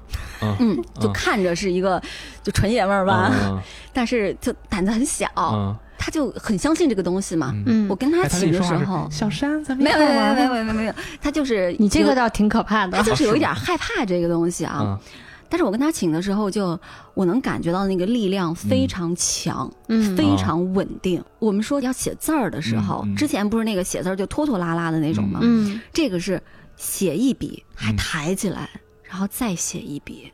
嗯，就看着是一个就纯爷们儿吧，嗯 但是就胆子很小，嗯他就很相信这个东西嘛。嗯。嗯我，跟他请的时候，小山，咱们没有没有没有没有没有没有，他就是你这个倒挺可怕的他。就是有一点害怕这个东西啊。嗯但是我跟他请的时候就，我能感觉到那个力量非常强，嗯非常稳定。我们说要写字儿的时候，之前不是那个写字儿就拖拖拉拉的那种吗？嗯这个是写一笔还嗯抬起来，然后再写一笔，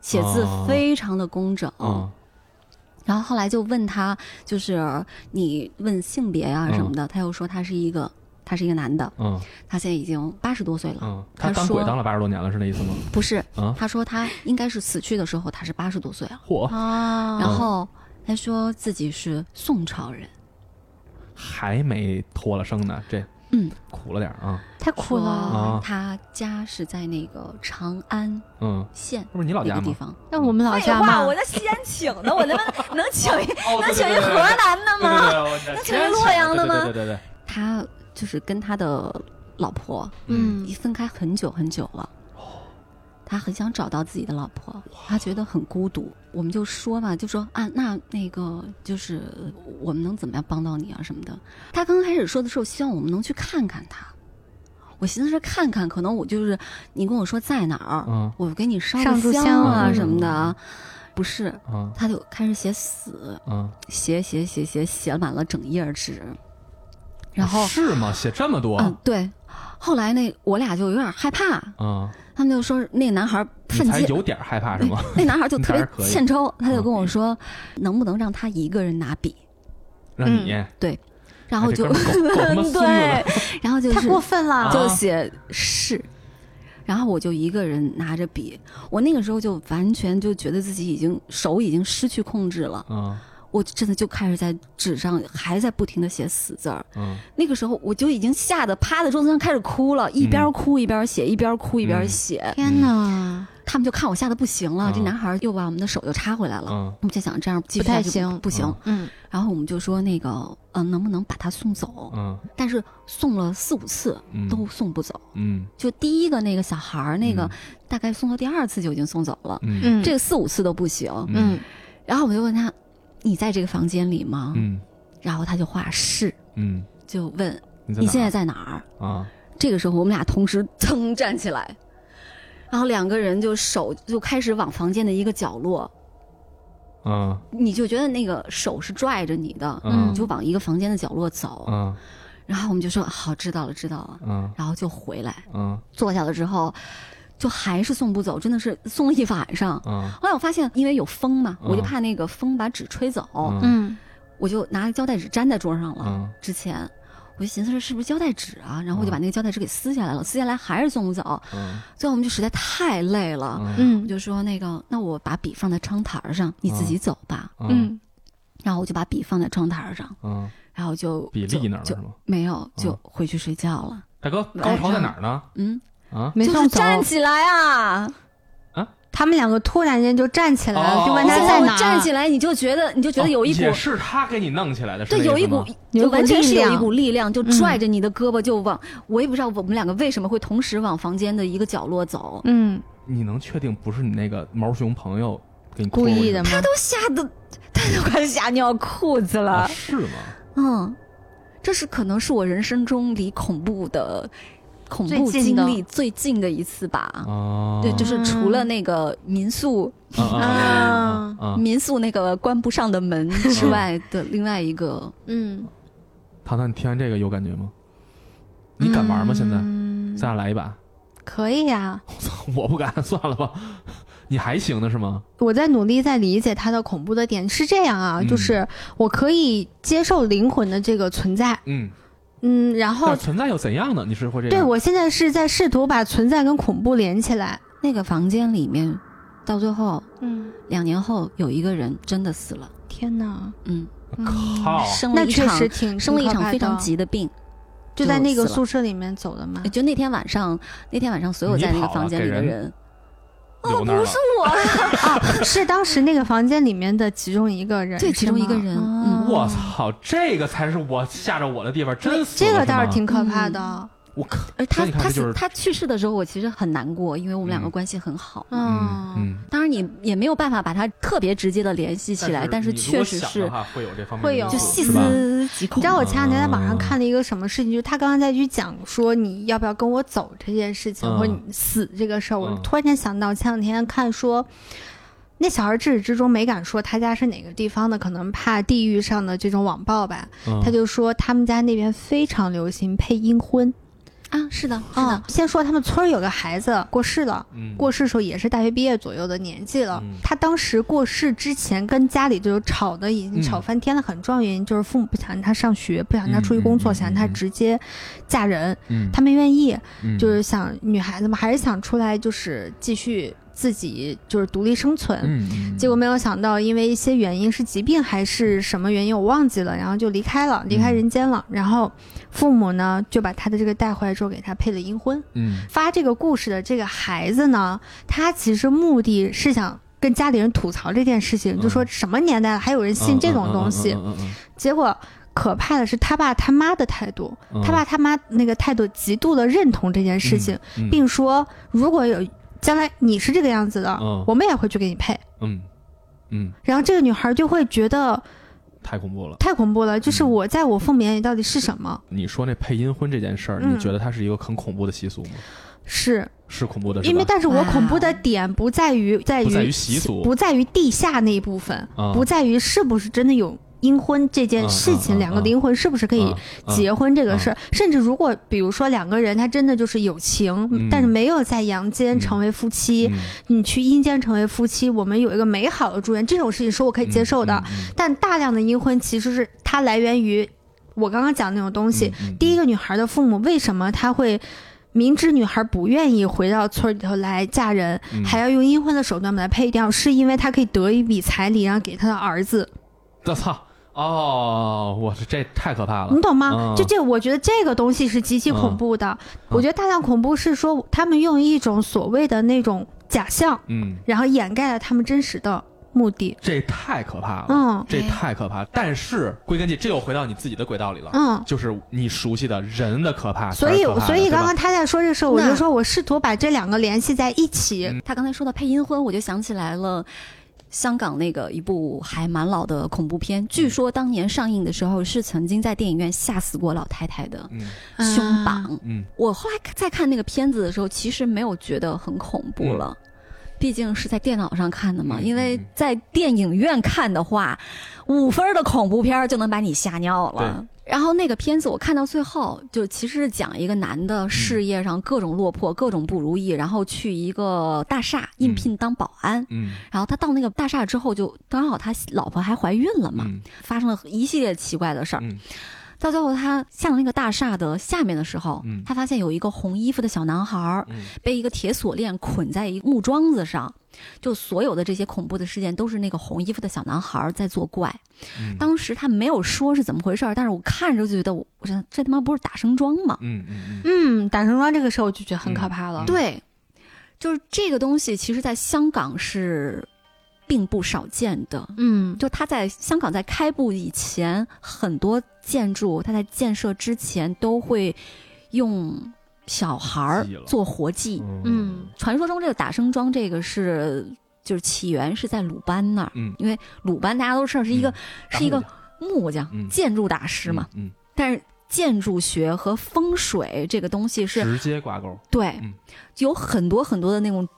写字哦非常的工整。嗯然后后来就问他，就是你问性别啊什么的，他又说他是一个，他是一个男的，嗯。他现在已经八十多岁了。嗯，他当鬼当了八十多年了，是那意思吗？不是，啊，他说他应该是死去的时候他是八十多岁了，嚯，啊，然后他说自己是宋朝人，还没脱了生呢，这嗯，苦了点啊。太苦了。啊他家是在那个长安嗯，县这不是你老家吗？那个地方。那我们老家嘛，我在西安请的，我能 能请一哦能请一河南的吗？能请一洛阳的吗对对对对，他就是跟他的老婆嗯已分开很久很久了。他很想找到自己的老婆，他觉得很孤独。我们就说嘛，就说啊，那那个就是我们能怎么样帮到你啊什么的。他刚开始说的时候，希望我们能去看看他。我寻思着看看，可能我就是你跟我说在哪儿，嗯我给你烧香啊嗯什么的啊。不是，嗯他就开始写死，嗯，写写写写写满了整页纸，然后是吗？写这么多嗯，对。后来那我俩就有点害怕，嗯，他们就说那个男孩你犯贱，才有点害怕是吗？那男孩就 特别欠抽，他就跟我说，能不能让他一个人拿笔，让你，对，然后就 对，然后就是太过分了。啊。就写是，然后我就一个人拿着笔，我那个时候就完全就觉得自己已经手已经失去控制了，嗯我真的就开始在纸上还在不停的写死字儿。嗯那个时候我就已经吓得趴在桌子上开始哭了，一边哭一边写，一边哭一边嗯写。天哪，他们就看我吓得不行了，啊这男孩又把我们的手又插回来了。嗯我们就想这样继续不太下去行不行。嗯嗯然后我们就说那个，嗯、能不能把他送走？嗯但是送了四五次嗯都送不走。嗯就第一个那个小孩儿，那个、嗯大概送到第二次就已经送走了，嗯嗯，这个四五次都不行。嗯然后我就问他：“你在这个房间里吗？”嗯。然后他就画是，嗯，就问你你现在在哪儿？啊？这个时候我们俩同时腾站起来，然后两个人就手就开始往房间的一个角落，嗯你就觉得那个手是拽着你的，嗯。就往一个房间的角落走。嗯。然后我们就说好，知道了，知道了，嗯。然后就回来。嗯。坐下了之后，就还是送不走，真的是送了一晚上。嗯后来我发现，因为有风嘛，嗯我就怕那个风把纸吹走，我就拿胶带纸粘在桌上了。嗯之前我就寻思这是不是胶带纸啊？然后我就把嗯那个胶带纸给撕下来了，撕下来还是送不走。嗯最后我们就实在太累了，嗯我嗯就说那个，那我把笔放在窗台上，你自己走吧。嗯嗯然后我就把笔放在窗台上，嗯，然后就比就就是例那儿了吗？没有，就嗯回去睡觉了。大哥，高潮在哪儿呢？嗯，啊就是没送走。站起来啊！他们两个突然间就站起来了，哦就问他现在哪。站起来，你就觉得你就觉得有一股是他给你弄起来的，是对，有一股有一股就完全是有一股力量，就嗯拽着你的胳膊就往。我也不知道我们两个为什么会同时往房间的一个角落走，嗯，你能确定不是你那个毛熊朋友给你故意的吗？他都吓得他都快吓尿裤子了。啊？是吗？嗯，这是可能是我人生中离恐怖的恐怖经历最近的一次吧。哦，对，就是除了那个民宿、啊！民宿那个关不上的门之外的另外一个，嗯，糖糖，你听完这个有感觉吗？你敢玩吗？现在嗯咱俩来一把？可以呀、我不敢，算了吧。你还行的是吗？我在努力在理解它的恐怖的点是这样啊，嗯就是我可以接受灵魂的这个存在，嗯，嗯，然后存在又怎样呢？你是会这样？对我现在是在试图把存在跟恐怖连起来，那个房间里面，到最后嗯，两年后有一个人真的死了，天哪，嗯，靠，那确生了一场实挺生了一场非常急的病，就在那个宿舍里面走的吗？就那天晚上，那天晚上所有在那个房间里的人人，留那儿了。我，啊，是当时那个房间里面的其中一个人，对其中一个人哦我操，这个才是我吓着我的地方，真死了这个倒是挺可怕的。我靠，而他他是死他去世的时候，我其实很难过，因为我们两个嗯关系很好。嗯嗯，当然，你也没有办法把他特别直接的联系起来，但是确实是会有这方面会有就细思极恐你知。道我前两天在网上嗯看了一个什么事情，就是他刚刚在去讲说你要不要跟我走这件事情，嗯或者你死这个事儿，我嗯突然间想到前两天看说。那小孩至始至终没敢说他家是哪个地方的，可能怕地域上的这种网暴吧。嗯他就说他们家那边非常流行配阴婚。啊，是的，是嗯的，，先说他们村儿有个孩子过世了，嗯。过世的时候也是大学毕业左右的年纪了。嗯。他当时过世之前跟家里就吵的已经嗯。吵翻天了，很重要原因就是父母不想让他上学，不想让他出去工作，想让他嗯。直接嫁人，嗯。他没愿意，嗯。就是想女孩子嘛，还是想出来就是继续自己就是独立生存。结果没有想到，因为一些原因，是疾病还是什么原因，我忘记了，然后就离开了，离开嗯人间了。然后父母呢，就把他的这个带回来之后，给他配了阴婚。嗯发这个故事的这个孩子呢，他其实目的是想跟家里人吐槽这件事情，嗯就说什么年代了还有人信这种东西。结果可怕的是他爸他妈的态度，嗯他爸他妈那个态度极度的认同这件事情，嗯并说如果有将来你是这个样子的，嗯我们也会去给你配。嗯嗯，然后这个女孩就会觉得太恐怖了。太恐怖了，就是嗯我在我父母眼里到底是什么？你说那配阴婚这件事儿，嗯你觉得它是一个很恐怖的习俗吗？是是恐怖的，是吧因为，但是我恐怖的点不在于在不在于于习俗不在于地下那一部分，啊不在于是不是真的有阴婚这件事情，两个灵魂是不是可以嗯结婚这个事儿，甚至如果比如说两个人他真的就是有情，嗯但是没有在阳间嗯成为夫妻，嗯你去阴间成为夫妻，我们有一个美好的祝愿，这种事情是我可以接受的。但大量的阴婚其实是它来源于我刚刚讲的那种东西。第一个女孩的父母为什么他会？明知女孩不愿意回到村里头来嫁人，嗯还要用阴婚的手段把她配掉，是因为他可以得一笔彩礼，然后给他的儿子。我操哦，我这这太可怕了你。懂吗？嗯就这，我觉得这个东西是极其恐怖的。我觉得大量恐怖是说他们用一种所谓的那种假象，嗯，然后掩盖了他们真实的目的。这太可怕了。嗯这太可怕。但是归根结，这又回到你自己的轨道里了。嗯，就是你熟悉的人的可怕所以所以刚刚他在说这个时候，我就说我试图把这两个联系在一起。嗯他刚才说到配阴婚，我就想起来了。香港那个一部还蛮老的恐怖片，据说当年上映的时候是曾经在电影院吓死过老太太的嗯胸绑。嗯我后来再看那个片子的时候，其实没有觉得很恐怖了。毕竟是在电脑上看的嘛，嗯因为在电影院看的话，五分的恐怖片就能把你吓尿了。然后那个片子我看到最后，就其实是讲一个男的事业上各种落魄、各种不如意，然后去一个大厦应聘当保安。嗯。然后他到那个大厦之后，就刚好他老婆还怀孕了嘛，嗯。发生了一系列奇怪的事儿。嗯。到最后，他下了那个大厦的下面的时候，嗯。他发现有一个红衣服的小男孩被一个铁锁链捆在一个木桩子上，就所有的这些恐怖的事件都是那个红衣服的小男孩儿在作怪。嗯当时他没有说是怎么回事儿，但是我看着就觉得我，我想这他妈不是打声桩吗？嗯嗯嗯嗯，打声桩这个事儿我就觉得很可怕了。嗯对，就是这个东西，其实在香港是并不少见的。嗯就它在香港在开埠以前，很多建筑它在建设之前都会用小孩儿做活计。嗯。传说中这个打生桩，这个是就是起源是在鲁班那儿，嗯。因为鲁班大家都知道是一个、嗯。是一个木匠、嗯。建筑大师嘛，嗯。但是建筑学和风水这个东西是直接挂钩。对，嗯。有很多很多的那种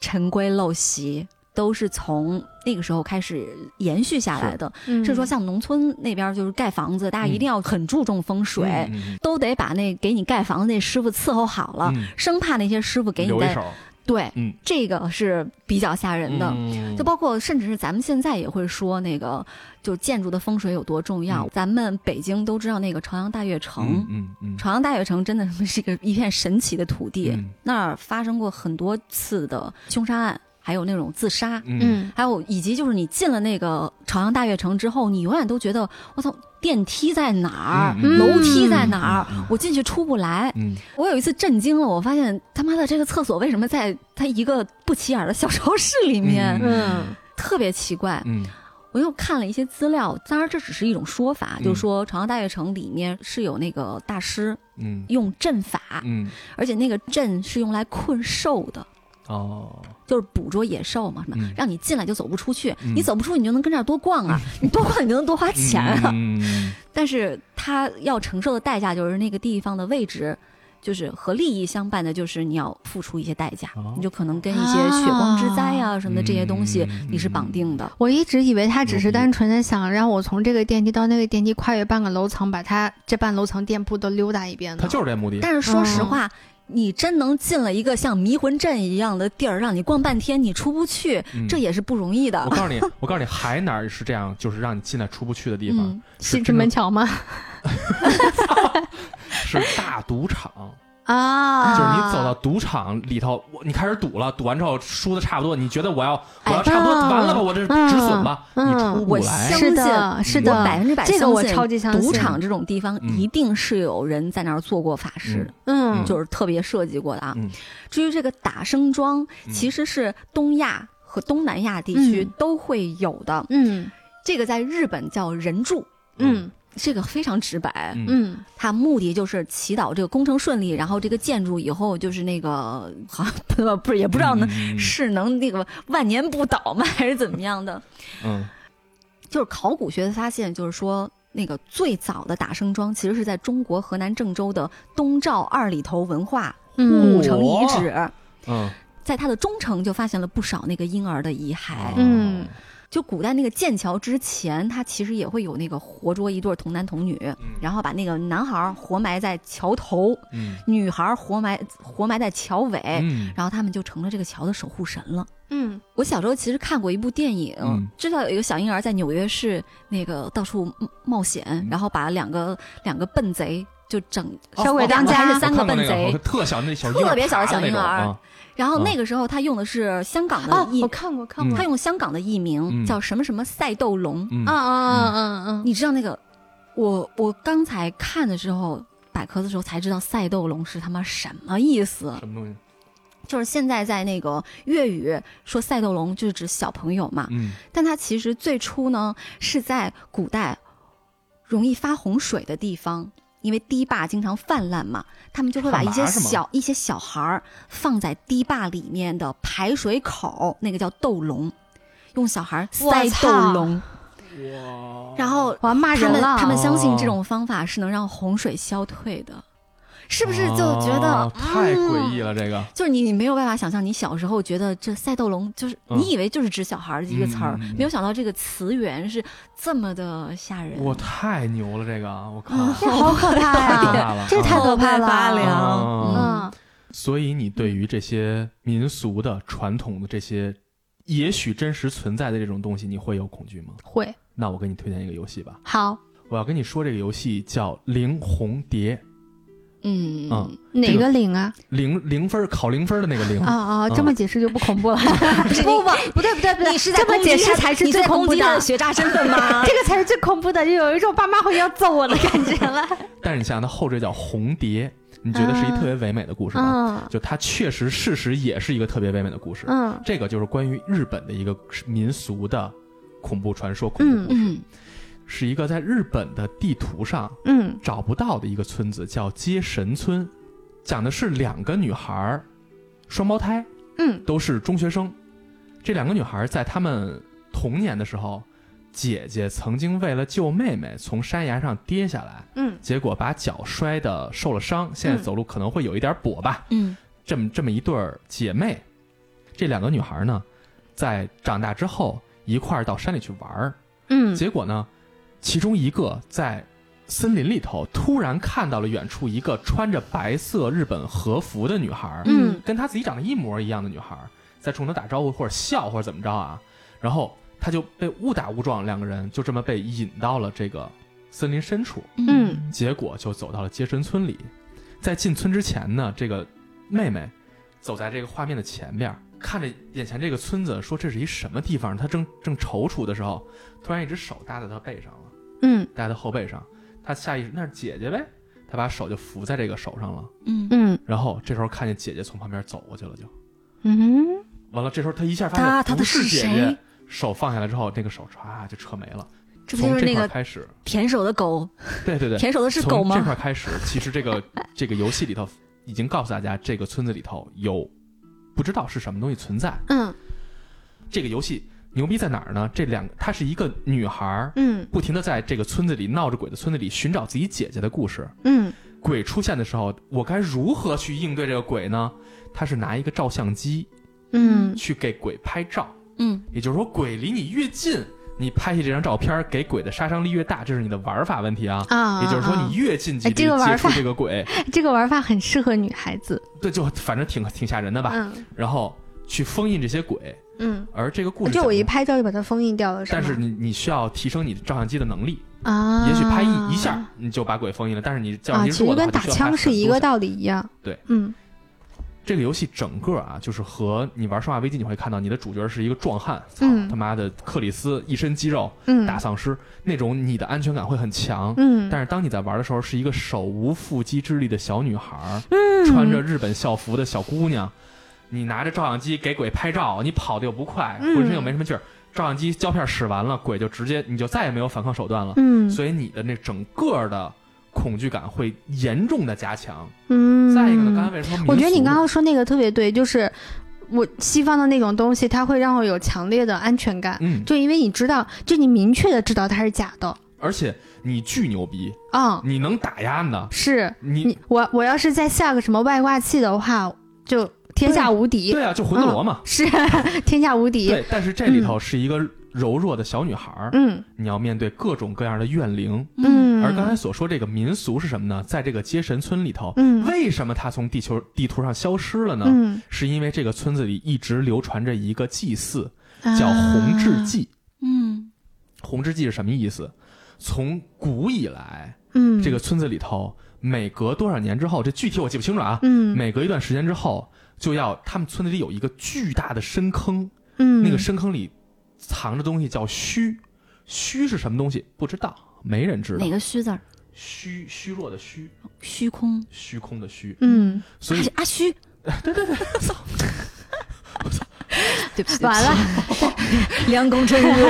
陈规陋习，都是从那个时候开始延续下来的。嗯是说像农村那边就是盖房子，大家一定要很注重风水，都得把那给你盖房子那师傅伺候好了，嗯生怕那些师傅给你在留一手。对，嗯这个是比较吓人的。嗯就包括甚至是咱们现在也会说那个，就建筑的风水有多重要。嗯咱们北京都知道那个朝阳大悦城，嗯嗯嗯朝阳大悦城真的是一个一片神奇的土地，嗯那儿发生过很多次的凶杀案，还有那种自杀，嗯嗯还有以及就是你进了那个朝阳大悦城之后，你永远都觉得我操，电梯在哪儿，嗯楼梯在哪儿，我进去出不来。嗯我有一次震惊了，我发现他妈的这个厕所为什么在它一个不起眼的小超市里面，嗯嗯特别奇怪。嗯我我又看了一些资料，当然这只是一种说法，嗯就是说朝阳大悦城里面是有那个大师嗯用阵法，嗯而且那个阵是用来困兽的。哦，就是捕捉野兽嘛，什么、嗯让你进来就走不出去，嗯你走不出去你就能跟这儿多逛啊，你多逛你就能多花钱啊。但是他要承受的代价就是那个地方的位置，就是和利益相伴的，就是你要付出一些代价，哦你就可能跟一些血光之灾啊什么的这些东西嗯你是绑定的。我一直以为他只是单纯的想让我从这个电梯到那个电梯跨越半个楼层，把他这半楼层店铺都溜达一遍呢。他就是这目的。但是说实嗯话。你真能进了一个像迷魂阵一样的地儿，让你逛半天，你出不去，嗯这也是不容易的我。告诉你，我告诉你，还哪儿是这样，就是让你进来出不去的地方，嗯，西直门桥吗？是大赌场。啊，就是你走到赌场里头，我你开始赌了，赌完之后输的差不多，你觉得我要我哎要差不多嗯完了吧，我这嗯止损吧，嗯你出不我来相。是的，是的，我百分之百这个我相信超级相信。赌场这种地方嗯一定是有人在那儿做过法事。嗯，就是特别设计过的啊。嗯至于这个打生桩，嗯其实是东亚和东南亚地区嗯都会有的。嗯这个在日本叫人柱，嗯这个非常直白。嗯。他目的就是祈祷这个工程顺利，然后这个建筑以后就是那个 好像不不是也不知道能、嗯。是能那个万年不倒吗，还是怎么样的？嗯。就是考古学的发现，就是说那个最早的打生桩其实是在中国河南郑州的东赵二里头文化嗯古城遗址。嗯。在它的中城就发现了不少那个婴儿的遗骸。嗯就古代那个剑桥之前，他其实也会有那个活捉一对童男童女，然后把那个男孩活埋在桥头，嗯女孩活埋活埋在桥尾，嗯然后他们就成了这个桥的守护神了。嗯我小时候其实看过一部电影，嗯知道有一个小婴儿在纽约市那个到处冒险，嗯然后把两个两个笨贼就整小鬼当家是三个笨贼个，特小那小特别小的小婴儿然后嗯那个时候他用的是香港的哦，译我，看过看过他用香港的译名嗯叫什么什么赛斗龙。嗯啊啊啊啊啊！你知道那个，我我刚才看的时候，百科的时候才知道赛斗龙是他妈什么意思。什么东西？就是现在在那个粤语说赛斗龙就是指小朋友嘛，嗯但它其实最初呢是在古代容易发洪水的地方。因为堤坝经常泛滥嘛，他们就会把一些小一些小孩儿放在堤坝里面的排水口，那个叫斗龙，用小孩儿塞斗操龙，哇。然后我要骂他们人了。他们相信这哦种方法是能让洪水消退的，是不是就觉得、哦太诡异了？这个就是你，你没有办法想象，你小时候觉得这赛斗龙就是、嗯你以为就是指小孩儿的一个词儿，没有想到这个词源是这么的吓人。我太牛了，这个我靠，这好可怕呀！这太可怕了后背发凉哦嗯所以你对于这些民俗的、传统的这些，也许真实存在的这种东西，你会有恐惧吗？会那我给你推荐一个游戏吧，好我要跟你说这个游戏叫《灵红蝶》，嗯嗯哪个零啊？零零分考零分的那个零啊啊！嗯这么解释就不恐怖了。不不不不对不对不对，你是在这么攻击解释才是你在最恐怖的攻击的。学渣身份吗？这个才是最恐怖的，就有一种爸妈会要揍我的感觉了。但是你想想，它后缀叫红蝶，你觉得是一特别唯美的故事吗？嗯就它确实事实也是一个特别唯美的故事。嗯这个就是关于日本的一个民俗的恐怖传说、恐怖故事，嗯是一个在日本的地图上嗯。找不到的一个村子，叫接神村，讲的是两个女孩儿，双胞胎，嗯。都是中学生。这两个女孩在她们童年的时候，姐姐曾经为了救妹妹从山崖上跌下来，嗯。结果把脚摔得受了伤，现在走路可能会有一点跛吧。嗯。这么这么一对儿姐妹，这两个女孩呢，在长大之后一块儿到山里去玩儿，嗯。结果呢，其中一个在森林里头突然看到了远处一个穿着白色日本和服的女孩，嗯跟她自己长得一模一样的女孩，在冲她打招呼或者笑或者怎么着啊，然后她就被误打误撞，两个人就这么被引到了这个森林深处，嗯结果就走到了接神村里。在进村之前呢，这个妹妹走在这个画面的前面，看着眼前这个村子，说这是一什么地方？她正正踌躇的时候，突然一只手搭在她背上了，嗯搭在后背上。他下意识那是姐姐呗，他把手就扶在这个手上了。嗯嗯然后这时候看见姐姐从旁边走过去了就，嗯完了这时候他一下发他他不是姐谁姐，手放下来之后，那个手唰就撤没了。从这这不就是那个块开始，舔手的狗？对对对，舔手的是狗吗这？块开始，其实这个 这个游戏里头已经告诉大家，这个村子里头有不知道是什么东西存在。嗯这个游戏牛逼在哪儿呢？这两个，她是一个女孩儿，嗯不停的在这个村子里闹着鬼的村子里寻找自己姐姐的故事。嗯鬼出现的时候，我该如何去应对这个鬼呢？她是拿一个照相机嗯去给鬼拍照，嗯，也就是说，鬼离你越近，你拍下这张照片给鬼的杀伤力越大，这是你的玩法问题啊。啊，也就是说，啊你越近距哎离接触这个鬼，这个玩法很适合女孩子。对，就反正挺挺吓人的吧。嗯然后去封印这些鬼，嗯，而这个故事就我一，拍照就把它封印掉了，吗但是你你需要提升你的照相机的能力，啊，也许拍一一下你就把鬼封印了，但是你照啊，相机弱的话，其实跟打枪是一个。道理一样。对，嗯这个游戏整个啊，就是和你玩《生化危机》，你会看到你的主角是一个壮汉，操嗯他妈的克里斯一身肌肉嗯打丧尸，那种你的安全感会很强。嗯，但是当你在玩的时候，是一个手无缚鸡之力的小女孩，嗯穿着日本校服的小姑娘，你拿着照相机给鬼拍照，你跑的又不快，嗯。浑身又没什么劲儿，照相机胶片使完了，鬼就直接你就再也没有反抗手段了，嗯。所以你的那整个的恐惧感会严重的加强。嗯，再一个呢，刚才为什么？我觉得你刚刚说那个特别对，就是我西方的那种东西，它会让我有强烈的安全感，嗯，就因为你知道，就你明确的知道它是假的。而且你巨牛逼，啊、你能打压呢，是。你你我我要是再下个什么外挂器的话，就天下无敌。对啊，就魂斗罗嘛。是天下无敌。对，但是这里头是一个柔弱的小女孩儿，嗯你要面对各种各样的怨灵。嗯，而刚才所说这个民俗是什么呢？在这个接神村里头，嗯为什么它从地球地图上消失了呢？嗯是因为这个村子里一直流传着一个祭祀，叫红志祭。嗯红志祭是什么意思？从古以来，嗯这个村子里头每隔多少年之后，这具体我记不清楚啊。嗯每隔一段时间之后，就要他们村子里有一个巨大的深坑，嗯那个深坑里藏着东西叫虚，虚是什么东西？不知道，没人知道哪。个虚字儿？虚虚弱的虚，虚空。虚空的虚。嗯所以阿虚。对对对，操！对不起，完了，梁公真日。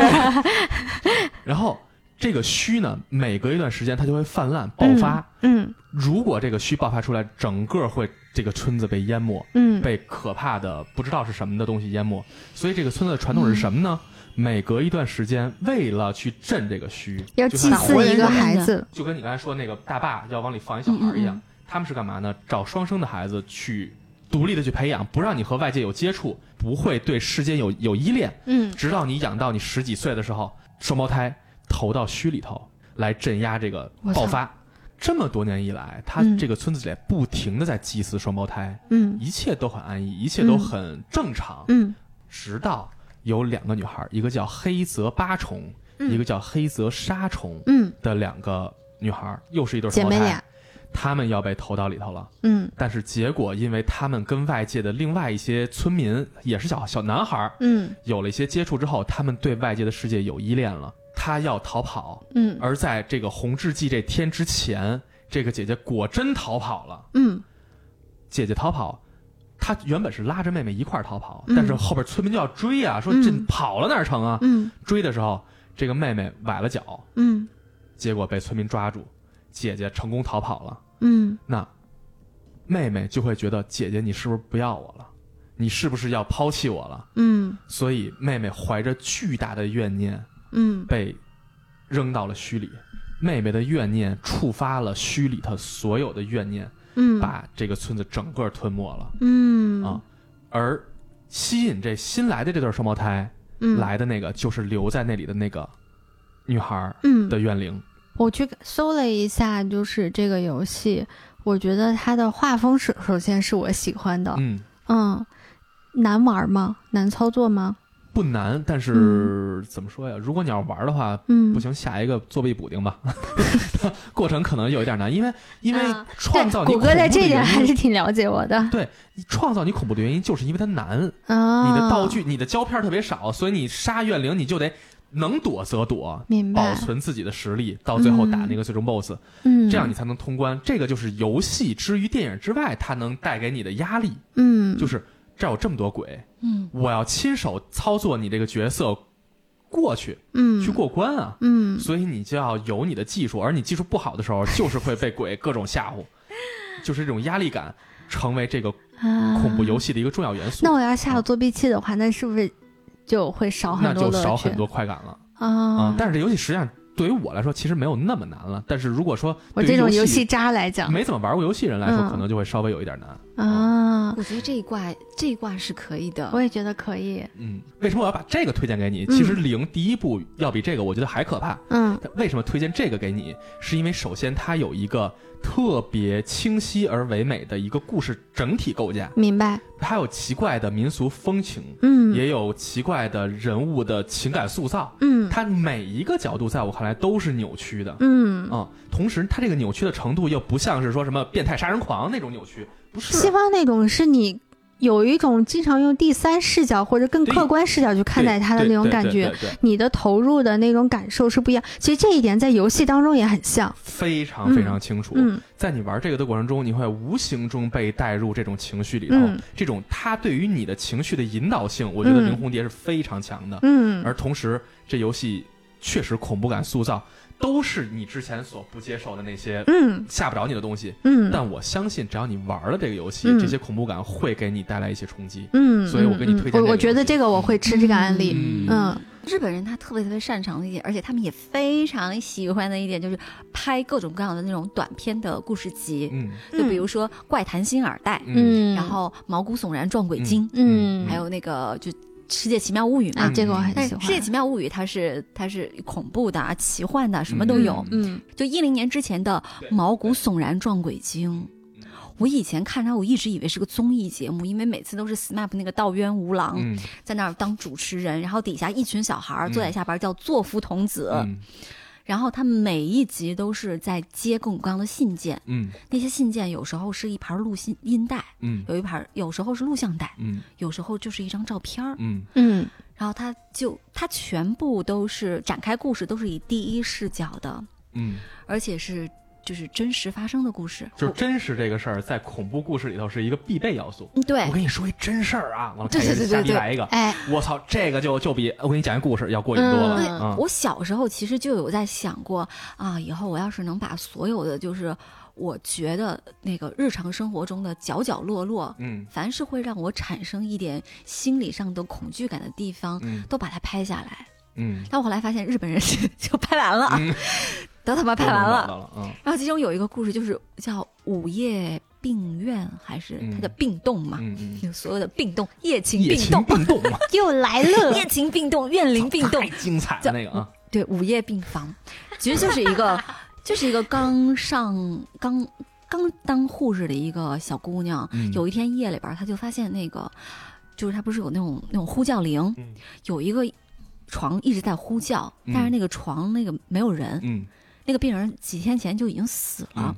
然后这个虚呢，每隔一段时间它就会泛滥爆发。嗯如果这个虚爆发出来，整个会这个村子被淹没，嗯被可怕的不知道是什么的东西淹没。所以这个村子的传统是什么呢？每隔一段时间，为了去镇这个虚，要祭祀一个孩子。就跟你刚才说那个大坝要往里放一小孩一样，嗯嗯他们是干嘛呢？找双生的孩子去独立的去培养，不让你和外界有接触，不会对世间有有依恋，嗯直到你养到你十几岁的时候，双胞胎投到虚里头来镇压这个爆发。这么多年以来，他嗯这个村子里不停的在祭祀双胞胎，嗯一切都很安逸，一切都很正常，嗯直到有两个女孩，一个叫黑泽八重，嗯一个叫黑泽沙虫嗯，的两个女孩，又是一对双胞胎姐妹俩，。她们要被投到里头了。嗯但是结果，因为他们跟外界的另外一些村民，也是小小男孩，嗯有了一些接触之后，他们对外界的世界有依恋了。他要逃跑，嗯而在这个红志祭这天之前，这个姐姐果真逃跑了。嗯姐姐逃跑，她原本是拉着妹妹一块儿逃跑，嗯但是后边村民就要追啊，说嗯这跑了哪成啊？嗯追的时候，这个妹妹崴了脚，嗯结果被村民抓住，姐姐成功逃跑了。嗯那妹妹就会觉得姐姐你是不是不要我了？你是不是要抛弃我了？嗯所以妹妹怀着巨大的怨念嗯被扔到了虚里。妹妹的怨念触发了虚里头所有的怨念，嗯，把这个村子整个吞没了。嗯啊而吸引这新来的这对双胞胎、嗯来的那个，就是留在那里的那个女孩嗯的怨灵。我去搜了一下，就是这个游戏，我觉得它的画风是首先是我喜欢的，嗯，嗯，难玩吗？难操作吗？不难，但是、怎么说呀？如果你要玩的话，嗯，不行，下一个作弊补丁吧。过程可能有一点难，因为因为啊创造你谷歌在这点还是挺了解我的对创造你恐怖的原因，就是因为它难。啊。你的道具、你的胶片特别少，所以你杀怨灵你就得能躲则躲，保存自己的实力，到最后打那个最终 BOSS，、嗯，这样你才能通关。这个就是游戏之于电影之外，它能带给你的压力，嗯，就是这儿有这么多鬼，嗯我要亲手操作你这个角色过去，嗯，去过关啊。嗯，所以你就要有你的技术，而你技术不好的时候，就是会被鬼各种吓唬，就是这种压力感成为这个啊恐怖游戏的一个重要元素。那我要下了作弊器的话，那是不是就会少很多那就？少很多快感了啊、啊！但是这游戏实际上对于我来说，其实没有那么难了。但是如果说我对于游这种游戏渣来讲没怎么玩过游戏人来说，嗯可能就会稍微有一点难。啊，我觉得这一卦这一卦是可以的我。也觉得可以。嗯，为什么我要把这个推荐给你？嗯其实零第一步要比这个我觉得还可怕。嗯为什么推荐这个给你？是因为首先它有一个特别清晰而唯美的一个故事整体构架，明白。它有奇怪的民俗风情，嗯也有奇怪的人物的情感塑造。嗯它每一个角度在我看来都是扭曲的。嗯，啊、同时它这个扭曲的程度又不像是说什么变态杀人狂那种扭曲，不是。西方那种是你有一种经常用第三视角或者更客观视角去看待它的那种感觉，你的投入的那种感受是不一样。其实这一点在游戏当中也很像。非常非常清楚。嗯在你玩这个的过程中，你会无形中被带入这种情绪里头。嗯这种它对于你的情绪的引导性，我觉得嗯灵红蝶是非常强的。嗯而同时，这游戏确实恐怖感塑造都是你之前所不接受的那些嗯。吓不着你的东西。嗯。但我相信，只要你玩了这个游戏，嗯。这些恐怖感会给你带来一些冲击。嗯，所以我给你嗯推荐这个我我觉得这个我会吃这个案例。嗯。嗯。日本人他特别特别擅长的一点，而且他们也非常喜欢的一点，就是拍各种各样的那种短片的故事集，嗯。就比如说《怪谈新耳袋》嗯。嗯，然后《毛骨悚然撞鬼经》嗯，还有那个就《世界奇妙物语》嘛。啊，这个我很《喜欢。世界奇妙物语》它是它是恐怖的、啊、奇幻的，什么都有。嗯就一零年之前的《毛骨悚然撞鬼经》，我以前看它，我一直以为是个综艺节目，因为每次都是 SMAP 那个道渊无郎嗯。在那儿当主持人，然后底下一群小孩坐在下边叫作夫童子，嗯然后他每一集都是在接各种各样的信件，嗯。那些信件有时候是一盘录音音带，嗯。有一盘有时候是录像带，嗯。有时候就是一张照片儿，嗯。嗯。然后他就他全部都是展开故事都是以第一视角的，嗯，而且是就是真实发生的故事，就是真实这个事儿，在恐怖故事里头是一个必备要素。嗯对我跟你说一真事儿啊，完了对对对对来一个，哎，我操，这个就就比我给你讲一故事要过瘾多了。对，嗯我小时候其实就有在想过啊，以后我要是能把所有的就是我觉得那个日常生活中的角角落落，嗯凡是会让我产生一点心理上的恐惧感的地方，嗯都把它拍下来。嗯，但我后来发现日本人是 就拍完了，嗯都他妈拍完了。了，嗯然后其中有一个故事就是叫午夜病院，还是它叫嗯病栋嘛？嗯嗯，有 所有的病栋，夜情病洞，病动嘛，又来了。夜情病洞，怨灵病洞太，精彩了那个啊，对，午夜病房，其实就是一个，就是一个刚上刚刚当护士的一个小姑娘。嗯有一天夜里边，她就发现那个，就是她不是有那种那种呼叫铃，嗯有一个床一直在呼叫，嗯。但是那个床那个没有人，嗯。那个病人几天前就已经死了。嗯。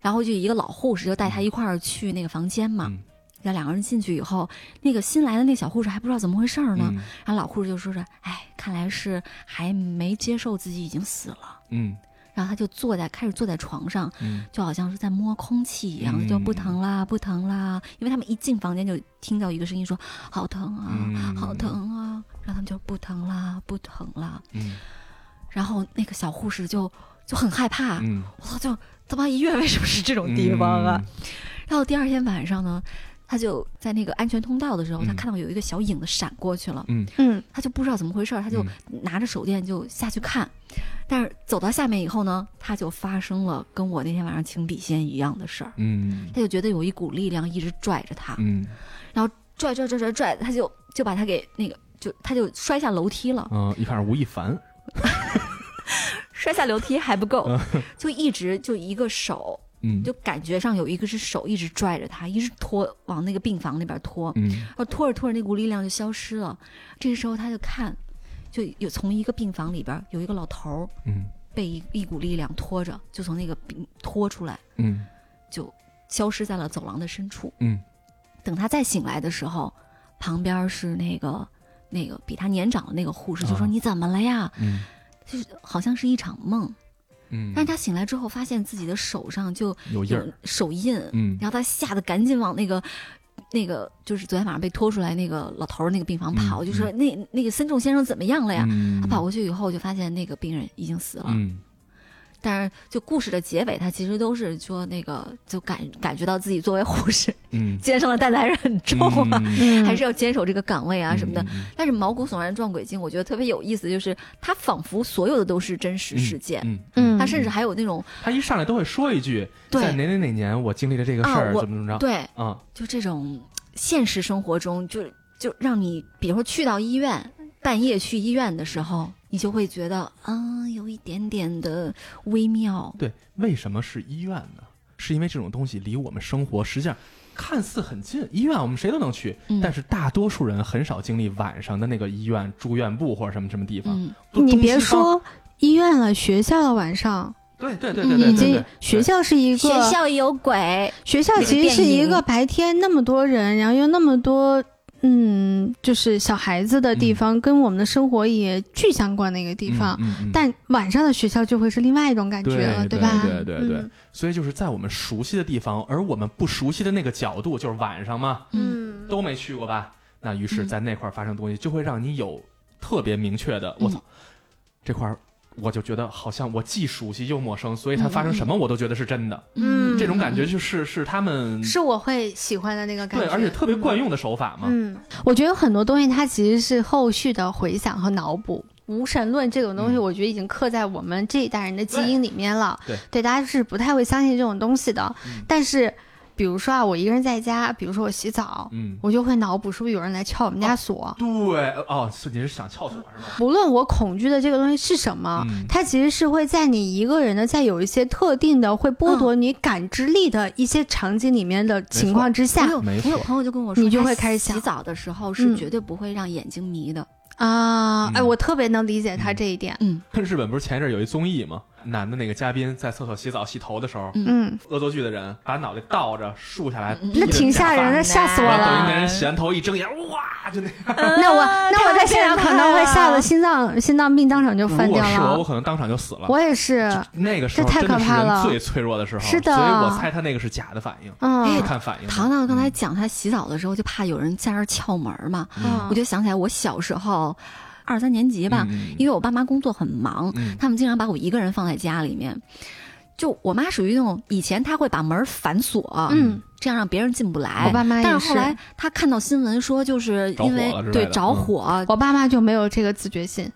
然后就一个老护士就带他一块儿去那个房间嘛，嗯。然后两个人进去以后，那个新来的那小护士还不知道怎么回事儿呢，嗯。然后老护士就说着：“哎，看来是还没接受自己已经死了。嗯”然后他就坐在开始坐在床上，嗯。就好像是在摸空气一样，嗯就不疼啦，不疼啦。因为他们一进房间就听到一个声音说：“好疼啊，嗯。好疼啊。”然后他们就不疼啦，不疼啦。嗯。然后那个小护士就就很害怕，嗯，我操，就他妈医院为什么是这种地方啊？然后第二天晚上呢，他就在那个安全通道的时候，嗯。他看到有一个小影子闪过去了，嗯。嗯。他就不知道怎么回事，他就拿着手电就下去看，但是走到下面以后呢，他就发生了跟我那天晚上请笔仙一样的事儿，嗯。他就觉得有一股力量一直拽着他，嗯。拽拽拽拽拽，他就就把他给那个就他就摔下楼梯了，嗯，一看是吴亦凡，摔下楼梯还不够嗯，就一直就一个手，嗯。就感觉上有一个是手一直拽着他，一直拖往那个病房那边拖，嗯。然后拖着拖着那股力量就消失了。这个时候他就看，就有从一个病房里边有一个老头儿嗯。被一一股力量拖着，就从那个病拖出来，嗯。就消失在了走廊的深处。嗯。等他再醒来的时候，旁边是那个那个比他年长的那个护士，就说：“啊你怎么了呀？嗯？”就是好像是一场梦。嗯，但是他醒来之后，发现自己的手上就有有印，手印，嗯。然后他吓得赶紧往那个那个就是昨天晚上被拖出来那个老头儿那个病房跑，嗯就说那那个森重先生怎么样了呀？嗯他跑过去以后，就发现那个病人已经死了。嗯但是就故事的结尾，他其实都是说那个就感感觉到自己作为护士嗯。肩上的担子还是很重啊，嗯。还是要坚守这个岗位啊什么的。但是毛骨悚然撞鬼经，我觉得特别有意思，就是他仿佛所有的都是真实事件，嗯嗯。它甚至还有那种他一上来都会说一句，在哪哪哪年我经历了这个事儿，啊怎么怎么着，对，啊，就这种现实生活中，就就让你，比如说去到医院，半夜去医院的时候，你就会觉得啊，有一点点的微妙。对，为什么是医院呢？是因为这种东西离我们生活实际上看似很近，医院我们谁都能去，嗯但是大多数人很少经历晚上的那个医院住院部或者什么什么地方。嗯，你别说医院了，学校的晚上对对对对对对已经，学校是一个学校有鬼，学校其实是一个白天那么多人，然后又那么多。嗯，就是小孩子的地方，跟我们的生活也巨相关的一个地方。嗯嗯嗯。但晚上的学校就会是另外一种感觉了，对吧？对对对。对嗯。所以就是在我们熟悉的地方，而我们不熟悉的那个角度，就是晚上嘛，嗯，都没去过吧？那于是，嗯。在那块儿发生的东西，就会让你有特别明确的，嗯。我操，这块儿我就觉得好像我既熟悉又陌生，所以它嗯发生什么我都觉得是真的。嗯这种感觉就是是他们是我会喜欢的那个感觉。对，而且特别惯用的手法嘛。嗯，我觉得有很多东西它其实是后续的回想和脑补。无神论这种东西，嗯我觉得已经刻在我们这一代人的基因里面了。对大家是不太会相信这种东西的。嗯但是，比如说啊，我一个人在家，比如说我洗澡，嗯，我就会脑补是不是有人来撬我们家锁。对，哦，是你是想撬锁是吗？无论我恐惧的这个东西是什么，嗯它其实是会在你一个人的，在有一些特定的会剥夺你感知力的一些场景里面的情况之下我有没错我有朋友就跟我说，你就会开始想洗澡的时候是嗯绝对不会让眼睛迷的。啊，嗯哎，我特别能理解他这一点。嗯 日本不是前一阵有一综艺吗？男的那个嘉宾在厕所洗澡洗头的时候，嗯嗯，恶作剧的人把脑袋倒着竖下来，嗯那挺吓人的，吓死我然后等于那了。人洗完头一睁眼，哇，就那样。那我那我在现场可能会吓得得心脏心脏病当场就翻掉如果是我，我。可能当场就死了。我也是，那个时候这太真的是可怕了人最脆弱的时候，是的所以我猜他那个是假的反应，嗯是看反应的。糖糖刚才嗯讲他洗澡的时候就怕有人在那儿撬门嘛，嗯我就想起来我小时候二三年级吧，嗯因为我爸妈工作很忙，嗯。他们经常把我一个人放在家里面。就我妈属于那种以前她会把门反锁，嗯，这样让别人进不来。我爸妈也但是后来她看到新闻说，就是因为对着？嗯火，我爸妈就没有这个自觉性。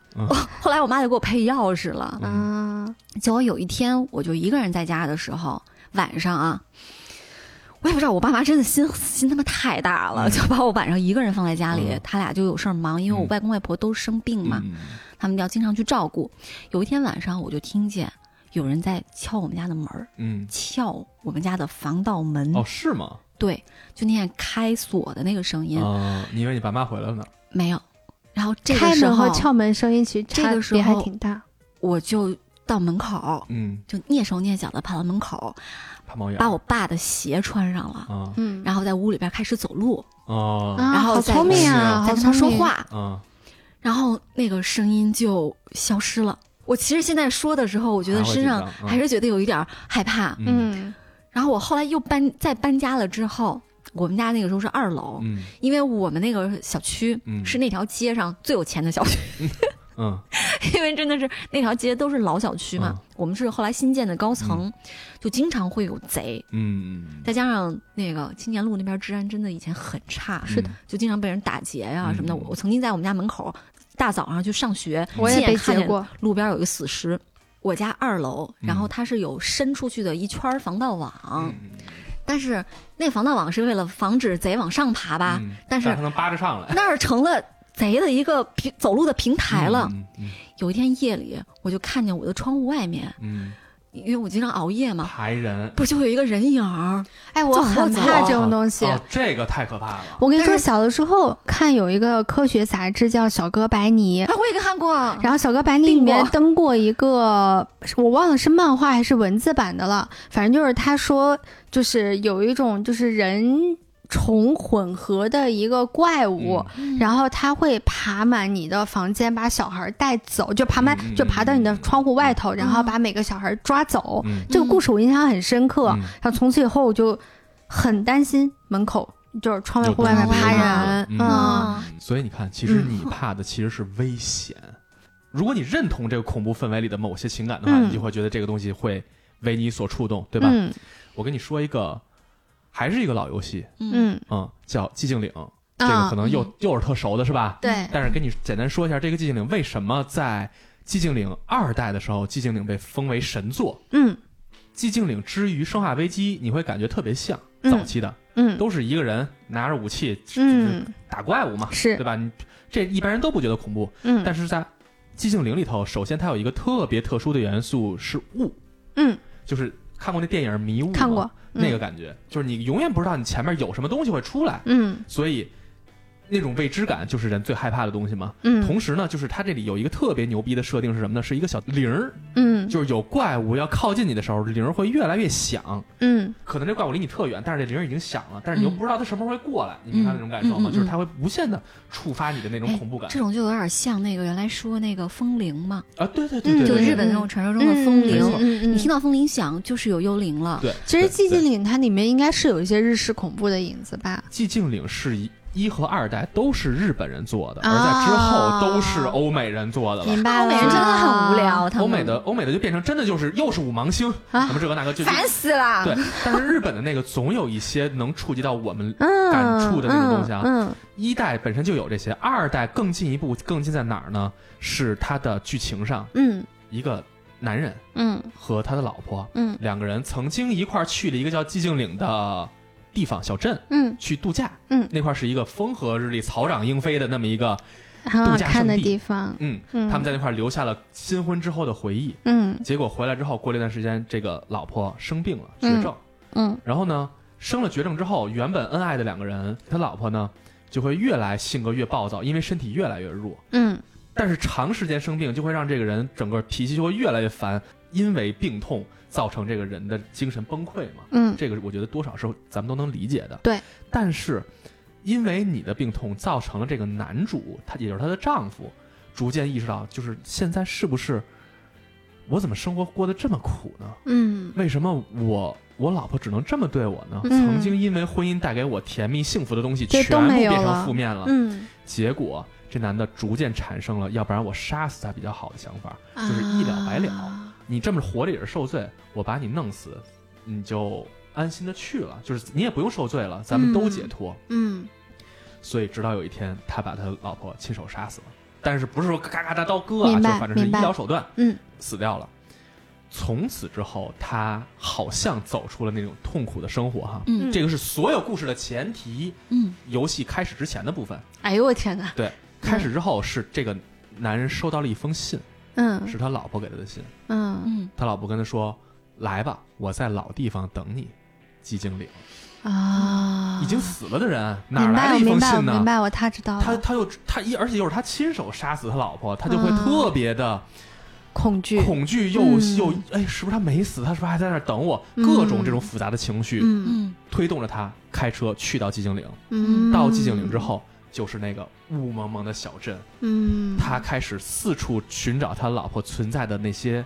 后来我妈就给我配钥匙了。嗯。结果有一天，我就一个人在家的时候，晚上啊，我也不知道，我爸妈真的心心他妈太大了，嗯就把我晚上一个人放在家里，嗯他俩就有事儿忙，因为我嗯外公外婆都生病嘛，嗯他们要经常去照顾。有一天晚上，我就听见有人在敲我们家的门儿，嗯，撬我们家的防盗门，哦，是吗？对，就那样开锁的那个声音、哦，你以为你爸妈回来了呢？没有。然后这个开时候门和撬门声音其实差这个时别还挺大。我就到门口，嗯，就蹑手蹑脚的跑到门口，怕猫眼。把我爸的鞋穿上了。啊嗯，然后在屋里边开始走路，哦啊，好然后再聪明啊，好在跟他。说话，嗯，然后那个声音就消失了。我其实现在说的时候，我觉得身上还是觉得有一点害怕。嗯嗯然后我后来又搬再搬家了之后，我们家那个时候是二楼，嗯因为我们那个小区嗯是那条街上最有钱的小区，嗯 因为真的是那条街都是老小区嘛。嗯我们是后来新建的高层，就经常会有贼。嗯嗯，再加上那个青年路那边治安真的以前很差，是的，就经常被人打劫呀、嗯什么的。我我曾经在我们家门口大早上去上学，我也被劫过。路边有一个死尸。我家二楼，嗯然后它是有伸出去的一圈防盗网，嗯但是那防盗网是为了防止贼往上爬吧，嗯但是他能扒着上来那儿成了贼的一个平走路的平台了。嗯嗯有一天夜里，我就看见我的窗户外面，嗯，因为我经常熬夜嘛，排人。不就有一个人影儿？哎，我很怕这种东西。哦，这个太可怕了。我跟你说，小的时候看有一个科学杂志叫《小哥白尼》，哎，我也看过。然后《小哥白尼》里面登过一个，我忘了是漫画还是文字版的了，反正就是他说，就是有一种就是人虫混合的一个怪物。嗯然后它会爬满你的房间，把小孩带走，就爬满，就爬到你的窗户外头，然后嗯把每个小孩抓走。嗯这个故事我印象很深刻。嗯然后从此以后我就很担心门口就是窗外户外面趴人，嗯嗯啊，所以你看，其实嗯你怕的其实是危险。如果你认同这个恐怖氛围里的某些情感的话，嗯你就会觉得这个东西会为你所触动，对吧？嗯我跟你说一个，还是一个老游戏，嗯，嗯，叫《寂静岭》，这个可能又、又是特熟的是吧？对，但是跟你简单说一下，这个寂静岭为什么在寂静岭二代的时候，寂静岭被封为神作。嗯寂静岭之于生化危机，你会感觉特别像嗯。早期的，嗯。都是一个人拿着武器，嗯，打怪物嘛，是。对吧？你这一般人都不觉得恐怖，嗯，但是在寂静岭里头，首先它有一个特别特殊的元素是雾，嗯。就是看过那电影《迷雾》吗？看过那个感觉，就是你永远不知道你前面有什么东西会出来，嗯。所以那种未知感就是人最害怕的东西嘛。嗯同时呢，就是它这里有一个特别牛逼的设定是什么呢？是一个小铃儿，嗯就是有怪物要靠近你的时候，铃儿会越来越响。嗯可能这怪物离你特远，但是这铃儿已经响了，但是你又嗯不知道它什么时候会过来，你明白那种感受吗？嗯嗯嗯就是它会无限的触发你的那种哎恐怖感这种就有点像那个原来说那个风铃嘛，啊！对对对就日本那种传说中的风铃你听到风铃响，就是有幽灵了。对，其实寂静岭它里面应该是有一些日式恐怖的影子吧？寂静岭是一一和二代都是日本人做的，啊而在之后都是欧美人做的了。明白了，欧美人真的很无聊，他欧美的欧美的就变成真的就是又是五芒星，啊什么这个那个就烦死了。对，但是日本的那个总有一些能触及到我们嗯感触的那种东西啊嗯一代本身就有这些，二代更进一步，更进在哪儿呢？是它的剧情上，嗯一个男人嗯和他的老婆嗯两个人曾经一块儿去了一个叫寂静岭的地方小镇嗯。去度假，嗯。那块儿是一个风和日丽、草长莺飞的那么一个，度假看的胜地嗯，嗯。他们在那块儿留下了新婚之后的回忆。嗯。结果回来之后，过了一段时间，这个老婆生病了，嗯绝症。嗯。然后呢，生了绝症之后，原本恩爱的两个人，他老婆呢就会越来性格越暴躁，因为身体越来越弱。嗯。但是长时间生病就会让这个人整个脾气就会越来越烦，因为病痛造成这个人的精神崩溃嘛。嗯这个我觉得多少是咱们都能理解的。对，但是因为你的病痛造成了这个男主，他也就是她的丈夫，逐渐意识到，就是现在是不是我怎么生活过得这么苦呢？嗯为什么我我老婆只能这么对我呢？嗯曾经因为婚姻带给我甜蜜幸福的东西，全部变成负面了。嗯，结果这男的逐渐产生了，要不然我杀死他比较好的想法。就是一了百了啊你这么活着也是受罪，我把你弄死，你就安心的去了，就是你也不用受罪了，咱们都解脱。嗯所以直到有一天，他把他老婆亲手杀死了，但是不是说嘎嘎大刀割啊，就反正是医疗手段嗯死掉了。从此之后，他好像走出了那种痛苦的生活哈。嗯这个是所有故事的前提，嗯游戏开始之前的部分。哎呦我天哪，对，开始之后是这个男人收到了一封信，嗯是他老婆给他的信。嗯嗯他老婆跟他说：“来吧，我在老地方等你。”寂静岭啊，已经死了的人哪来的一封信呢？明白我他知道了，他他又他一，而且又是他亲手杀死他老婆，他就会嗯特别的恐惧，恐惧，又嗯又哎，是不是他没死？他是不是还在那儿等我？嗯各种这种复杂的情绪嗯嗯推动着他开车去到寂静岭。嗯，到寂静岭之后，就是那个雾蒙蒙的小镇，嗯，他开始四处寻找他老婆存在的那些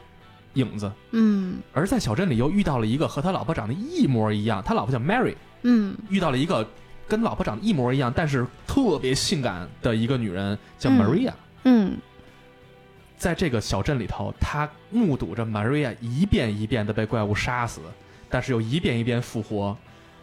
影子。嗯。而在小镇里又遇到了一个和他老婆长得一模一样，他老婆叫 Mary，嗯。遇到了一个跟老婆长得一模一样，但是特别性感的一个女人，叫嗯。Maria。嗯。在这个小镇里头，他目睹着 Maria 一遍一遍的被怪物杀死，但是又一遍一遍复活，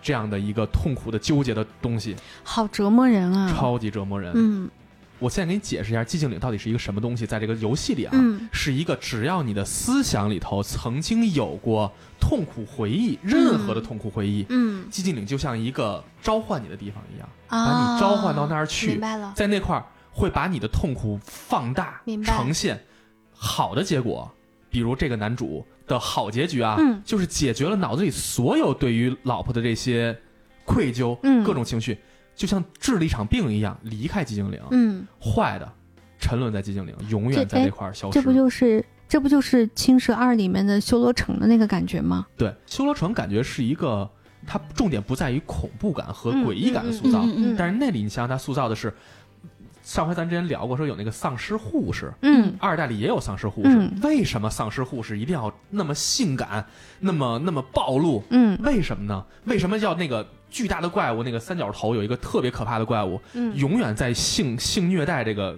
这样的一个痛苦的纠结的东西，好折磨人啊，超级折磨人。嗯。我现在给你解释一下寂静岭到底是一个什么东西，在这个游戏里啊，嗯。是一个只要你的思想里头曾经有过痛苦回忆，任何的痛苦回忆，嗯。寂静岭就像一个召唤你的地方一样，啊，把你召唤到那儿去明白了，在那块儿会把你的痛苦放大明，白。呈现好的结果。比如这个男主的好结局啊，嗯就是解决了脑子里所有对于老婆的这些愧疚，嗯各种情绪，就像治了一场病一样，离开寂静岭。嗯，坏的沉沦在寂静岭，永远在哎这块儿消失。这不就是这不就是《青蛇二》里面的修罗城的那个感觉吗？对，修罗城感觉是一个，它重点不在于恐怖感和嗯诡异感的嗯塑造，嗯嗯嗯但是那里你想想，它塑造的是，上回咱之前聊过，说有那个丧尸护士，嗯。二代里也有丧尸护士，嗯。为什么丧尸护士一定要那么性感，那么那么暴露？嗯。为什么呢？为什么叫那个巨大的怪物，那个三角头有一个特别可怕的怪物，嗯。永远在性性虐待这个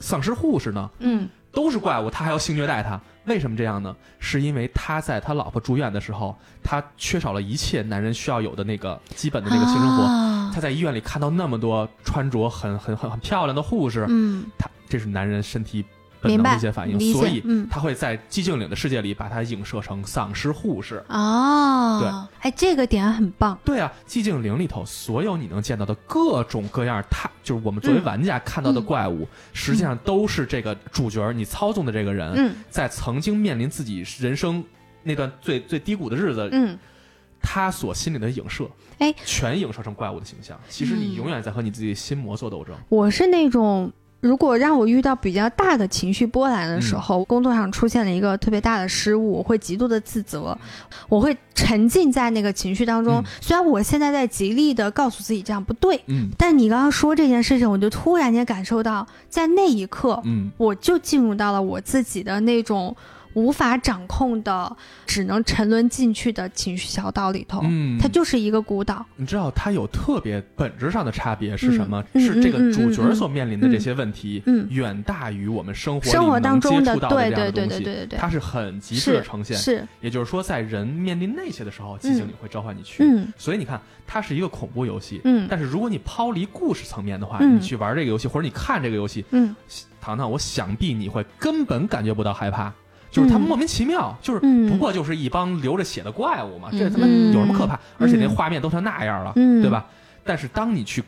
丧尸护士呢，嗯。都是怪物，他还要性虐待他，为什么这样呢？是因为他在他老婆住院的时候，他缺少了一切男人需要有的那个基本的那个性生活。啊他在医院里看到那么多穿着很很很很漂亮的护士，嗯，他这是男人身体本明白能的一些反应，所以嗯他会在寂静岭的世界里把它影射成丧尸护士。哦，对，哎，这个点很棒，对啊，寂静岭里头所有你能见到的各种各样，他就是我们作为嗯玩家看到的怪物，实际上都是这个主角你操纵的这个人，嗯在曾经面临自己人生那段最最低谷的日子，嗯，他所心里的影射，哎，全影射成怪物的形象。其实你嗯永远在和你自己的心魔做斗争。我是那种。如果让我遇到比较大的情绪波澜的时嗯。候，工作上出现了一个特别大的失误，我会极度的自责，我会沉浸在那个情绪当中。嗯。虽然我现在在极力的告诉自己这样不对，嗯。但你刚刚说这件事情，我就突然间感受到，在那一刻，嗯，我就进入到了我自己的那种无法掌控的，只能沉沦进去的情绪小岛里头。嗯它就是一个孤岛。你知道它有特别本质上的差别是什么？嗯是这个主角嗯所面临的这些问题，嗯远大于我们生活生活当中的对对对。对对对对，它是很极致的呈现。是，也就是说，在人面临那些的时候，寂静里会召唤你去。嗯所以你看，它是一个恐怖游戏。嗯但是如果你抛离故事层面的话，嗯你去玩这个游戏或者你看这个游戏，嗯糖糖，我想必你会根本感觉不到害怕，就是它嗯。莫名其妙，就是嗯。不过就是一帮流着血的怪物嘛，这他妈嗯有什么可怕？而且那嗯。画面都成那样了，嗯。对吧？但是当你去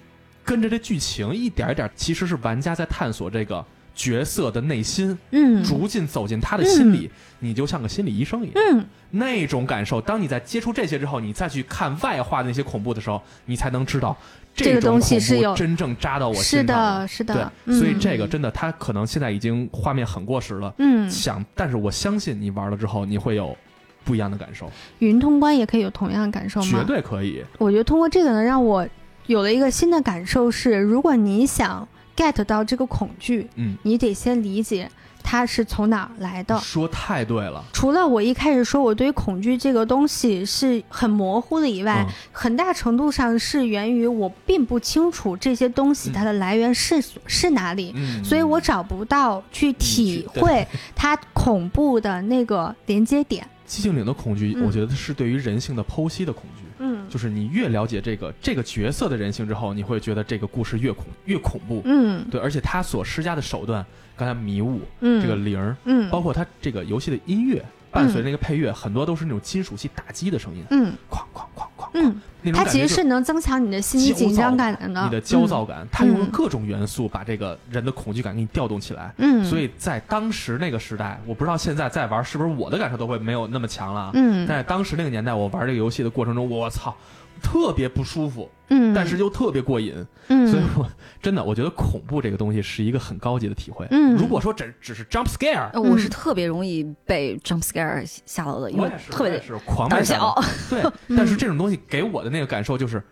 跟着这剧情一点一点，其实是玩家在探索这个角色的内心，嗯。逐渐走进他的心里，你就像个心理医生一样。嗯。那种感受，当你在接触这些之后，你再去看外化的那些恐怖的时候，你才能知道这个东西是有真正扎到我是心上是的，是对的，，所以嗯这个真的，它可能现在已经画面很过时了。嗯，想，但是我相信你玩了之后，你会有不一样的感受，云通关也可以有同样的感受吗？绝对可以。我觉得通过这个呢，让我有了一个新的感受是，如果你想 get 到这个恐惧，嗯，你得先理解它是从哪儿来的。说太对了。除了我一开始说我对恐惧这个东西是很模糊的以外，嗯很大程度上是源于我并不清楚这些东西嗯它的来源是、是哪里。嗯，所以我找不到去体会它恐怖的那个连接点。寂静岭的恐惧，嗯我觉得是对于人性的剖析的恐惧。嗯。就是你越了解这个这个角色的人性之后，你会觉得这个故事越恐越恐怖。嗯。对，而且他所施加的手段，刚才迷雾、嗯，这个铃儿，嗯。包括他这个游戏的音乐，伴随那个配乐，很多都是那种金属系打击的声音，嗯。哐哐哐哐，嗯，那种它其感觉是能增强你的心理紧张感的呢。你的焦躁感，它用各种元素把这个人的恐惧感给你调动起来。嗯，所以在当时那个时代，我不知道现在再玩是不是我的感受都会没有那么强了啊。嗯但在当时那个年代，我玩这个游戏的过程中，我操，特别不舒服，嗯，但是又特别过瘾。嗯，所以我真的，我觉得恐怖这个东西是一个很高级的体会。嗯如果说只只是 jump scare，呃我是嗯特别容易被 jump scare 吓到的，因为特别是狂胆小。对，嗯 但是这种东西给我的那个感受就是，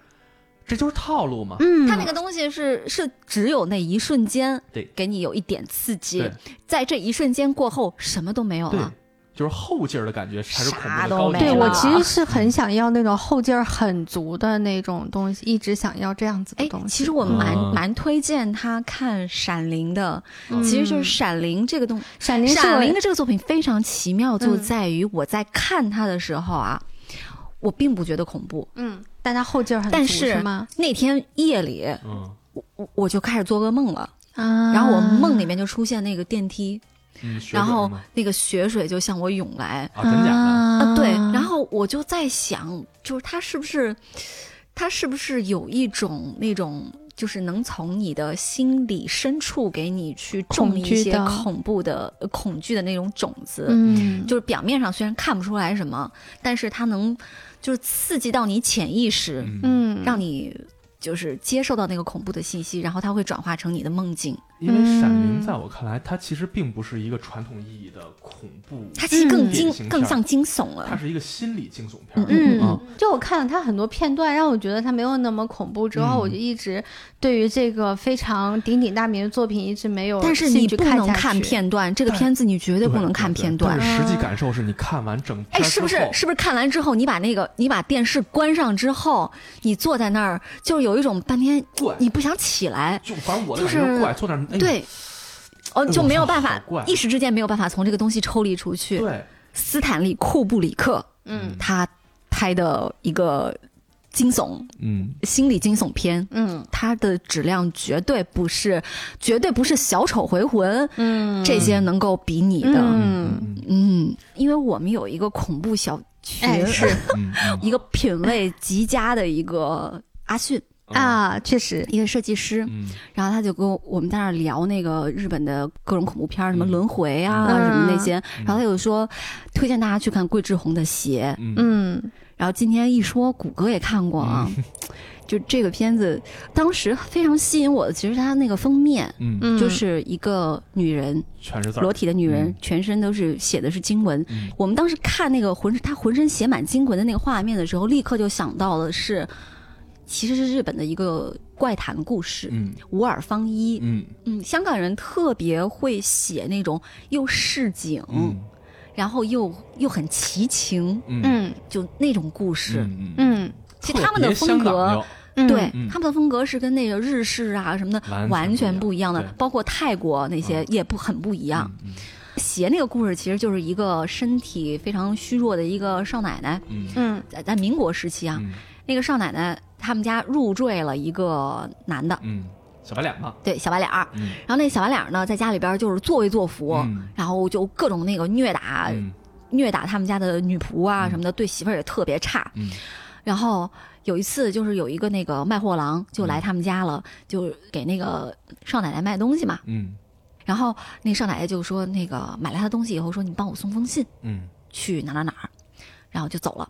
这就是套路嘛。嗯，它那个东西是是只有那一瞬间对给你有一点刺激，在这一瞬间过后什么都没有对了。，就是后劲儿的感觉才是恐怖啥都的高级。对我其实是很想要那种后劲儿很足的那种东西，一直想要这样子的哎东，西。其实我蛮、嗯蛮推荐他看《闪灵》的，嗯其实就是《闪灵》这个东，闪灵闪灵》的这个作品非常奇妙，就嗯在于我在看它的时候啊，我并不觉得恐怖，嗯，但它后劲儿很足但是是吗？那天夜里嗯我我就开始做噩梦了，啊，然后我梦里面就出现那个电梯，嗯，然后那个血水就向我涌来，啊，真假的？啊啊，对，然后我就在想，就是他是不是，他是不是有一种那种，就是能从你的心理深处给你去种一些恐怖的、呃恐惧的那种种子，嗯，就是表面上虽然看不出来什么，但是它能就是刺激到你潜意识，嗯，嗯，让你。就是接受到那个恐怖的信息，然后它会转化成你的梦境。因为《闪灵》嗯在我看来，它其实并不是一个传统意义的恐怖，它其实更嗯惊更像惊悚了它。是一个心理惊悚片儿。嗯啊，就我我看了它很多片段，让我觉得它没有那么恐怖。之后嗯我就一直对于这个非常鼎鼎大名的作品一直没有但是你不能看下去看片段，这个片子你绝对不能看片段实际嗯感受是你看完整哎，是不是是不是看完之后，你把那个你把电视关上之后，你坐在那儿，就是有一种半天你不想起来，就反正我就是怪，坐那儿哎对，哦，就没有办法怪，一时之间没有办法从这个东西抽离出去。对，斯坦利·库布里克嗯。他拍的一个惊悚嗯。心理惊悚片，嗯。它的质量绝对不是，绝对不是小丑回魂嗯。这些能够比拟的。嗯。嗯。嗯，因为我们有一个恐怖小群，哎是。一个品味极佳的一个阿迅，啊，确实，一个设计师，嗯。然后他就跟我们在那儿聊那个日本的各种恐怖片，什么嗯。轮回啊，嗯。什么那些，然后他有说推荐大家去看桂志红的鞋，嗯。嗯然后今天一说，谷歌也看过啊。就这个片子，当时非常吸引我的，其实它那个封面嗯。嗯，就是一个女人，全是字裸体的女人嗯，全身都是写的是经文。嗯。我们当时看那个浑身她浑身写满经文的那个画面的时候，立刻就想到的是，其实是日本的一个怪谈故事。嗯。五耳方一，嗯。嗯，香港人特别会写那种又市井，嗯。然后又又很奇情，嗯。嗯就那种故事。嗯其实他们的风格，嗯，对、嗯。他们的风格是跟那个日式啊什么的完全不一样。的对，包括泰国那些也不很不一样。嗯鞋那个故事其实就是一个身体非常虚弱的一个少奶奶，嗯嗯。在在民国时期啊，嗯。那个少奶奶他们家入赘了一个男的，嗯，小白脸嘛，对小白脸儿，嗯。然后那小白脸儿呢在家里边就是作威作福，嗯。然后就各种那个虐打、嗯。虐打他们家的女仆啊嗯。什么的，对媳妇儿也特别差。嗯。然后有一次，就是有一个那个卖货郎就嗯来他们家了，就给那个少奶奶卖东西嘛。嗯。然后那少奶奶就说，那个买了他的东西以后，说你帮我送封信嗯。去哪哪哪儿，然后就走了。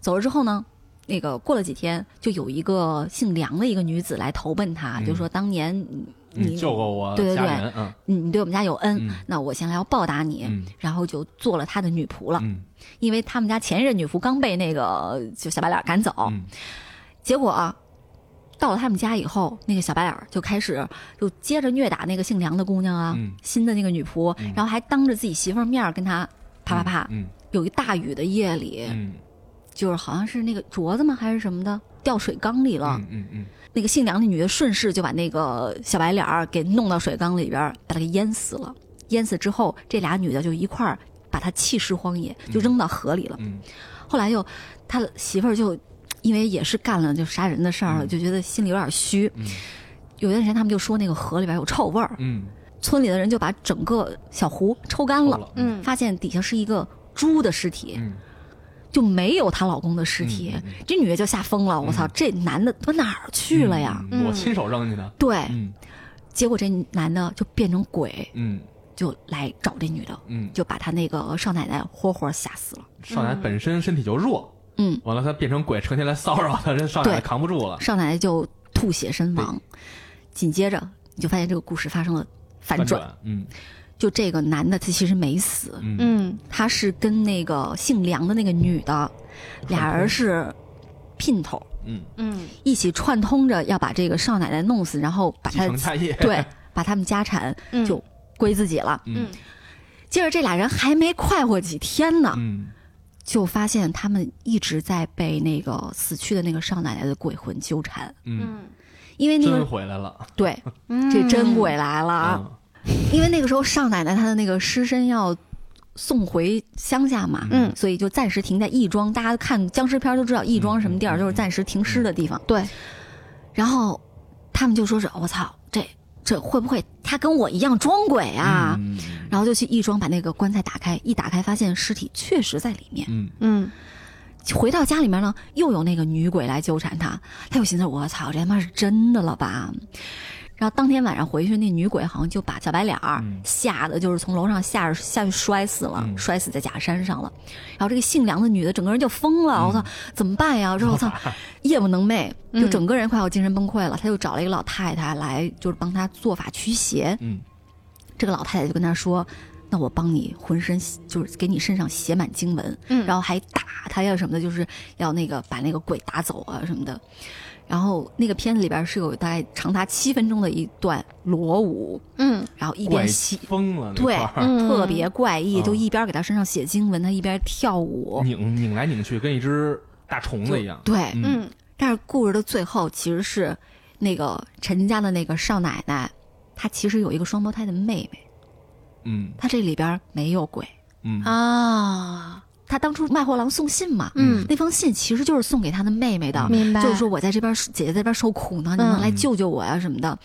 走了之后呢，那个过了几天，就有一个姓梁的一个女子来投奔他，嗯。就说当年你救过我对对对你你对我们家有恩，嗯。那我现在要报答你。嗯。然后就做了他的女仆了，嗯。因为他们家前任女仆刚被那个就小白脸赶走，嗯。结果啊，到了他们家以后，那个小白脸就开始就接着虐打那个姓梁的姑娘啊，嗯。新的那个女仆，嗯。然后还当着自己媳妇儿面儿跟她啪啪啪。嗯。有一大雨的夜里，嗯就是好像是那个镯子吗？还是什么的？掉水缸里了，嗯嗯嗯。那个姓梁的女的顺势就把那个小白脸儿给弄到水缸里边儿，把他给淹死了。淹死之后，这俩女的就一块儿把他弃尸荒野，就扔到河里了。嗯。后来又他媳妇儿就因为也是干了就杀人的事儿，嗯。就觉得心里有点虚。嗯。有一段时间他们就说那个河里边有臭味儿，嗯，村里的人就把整个小湖抽干了，了，嗯。发现底下是一个猪的尸体，嗯就没有她老公的尸体。这女的就吓疯了，我操，这男的他哪儿去了呀？嗯我亲手扔进去的，对，嗯。结果这男的就变成鬼，嗯。就来找这女的，嗯，就把她那个少奶奶活活吓死了。少奶奶本身身体就弱，嗯，完了她变成鬼，成天来骚扰她，这少奶奶扛不住了，少奶奶就吐血身亡。紧接着你就发现这个故事发生了反转，转，嗯就这个男的他其实没死，嗯。嗯。他是跟那个姓梁的那个女的，俩人是姘头，嗯，嗯。一起串通着要把这个少奶奶弄死，然后把继她承家业，对 把他们家产嗯。就归自己了。嗯。接着这俩人还没快活几天呢，嗯。就发现他们一直在被那个死去的那个少奶奶的鬼魂纠缠，嗯，嗯。因为那真个回来了，对嗯，这真鬼来了啊！嗯 因为那个时候少奶奶她的那个尸身要送回乡下嘛，嗯所以就暂时停在亦庄。大家看僵尸片都知道亦庄什么地儿，就是暂时停尸的地方。对，然后他们就说是我操，这这会不会他跟我一样装鬼啊？嗯然后就去亦庄把那个棺材打开，一打开发现尸体确实在里面。嗯嗯回到家里面呢，又有那个女鬼来纠缠他，他又寻思我操，这他妈是真的了吧？然后当天晚上回去，那女鬼好像就把小白脸儿嗯吓得就是从楼上下下去摔死了，嗯摔死在假山上了。然后这个姓梁的女的整个人就疯了，嗯我操，怎么办呀？我说我操，夜不能寐，就嗯整个人快要精神崩溃了。他就找了一个老太太来，就是帮他做法驱邪。嗯这个老太太就跟他说：“那我帮你浑身就是给你身上写满经文，嗯，然后还打他呀什么的，就是要那个把那个鬼打走啊什么的。然后那个片子里边是有大概长达七分钟的一段裸舞，嗯然后一边写疯了，那对嗯特别怪异，嗯就一边给他身上写经文，他一边跳舞。拧拧来拧去，跟一只大虫子一样。对，嗯嗯但是故事的最后其实是那个陈家的那个少奶奶，她其实有一个双胞胎的妹妹，嗯她这里边没有鬼。嗯啊，她当初卖货郎送信嘛，嗯，那封信其实就是送给他的妹妹的，嗯明白，就是说我在这边姐姐在这边受苦呢，你能来救救我呀、什么的。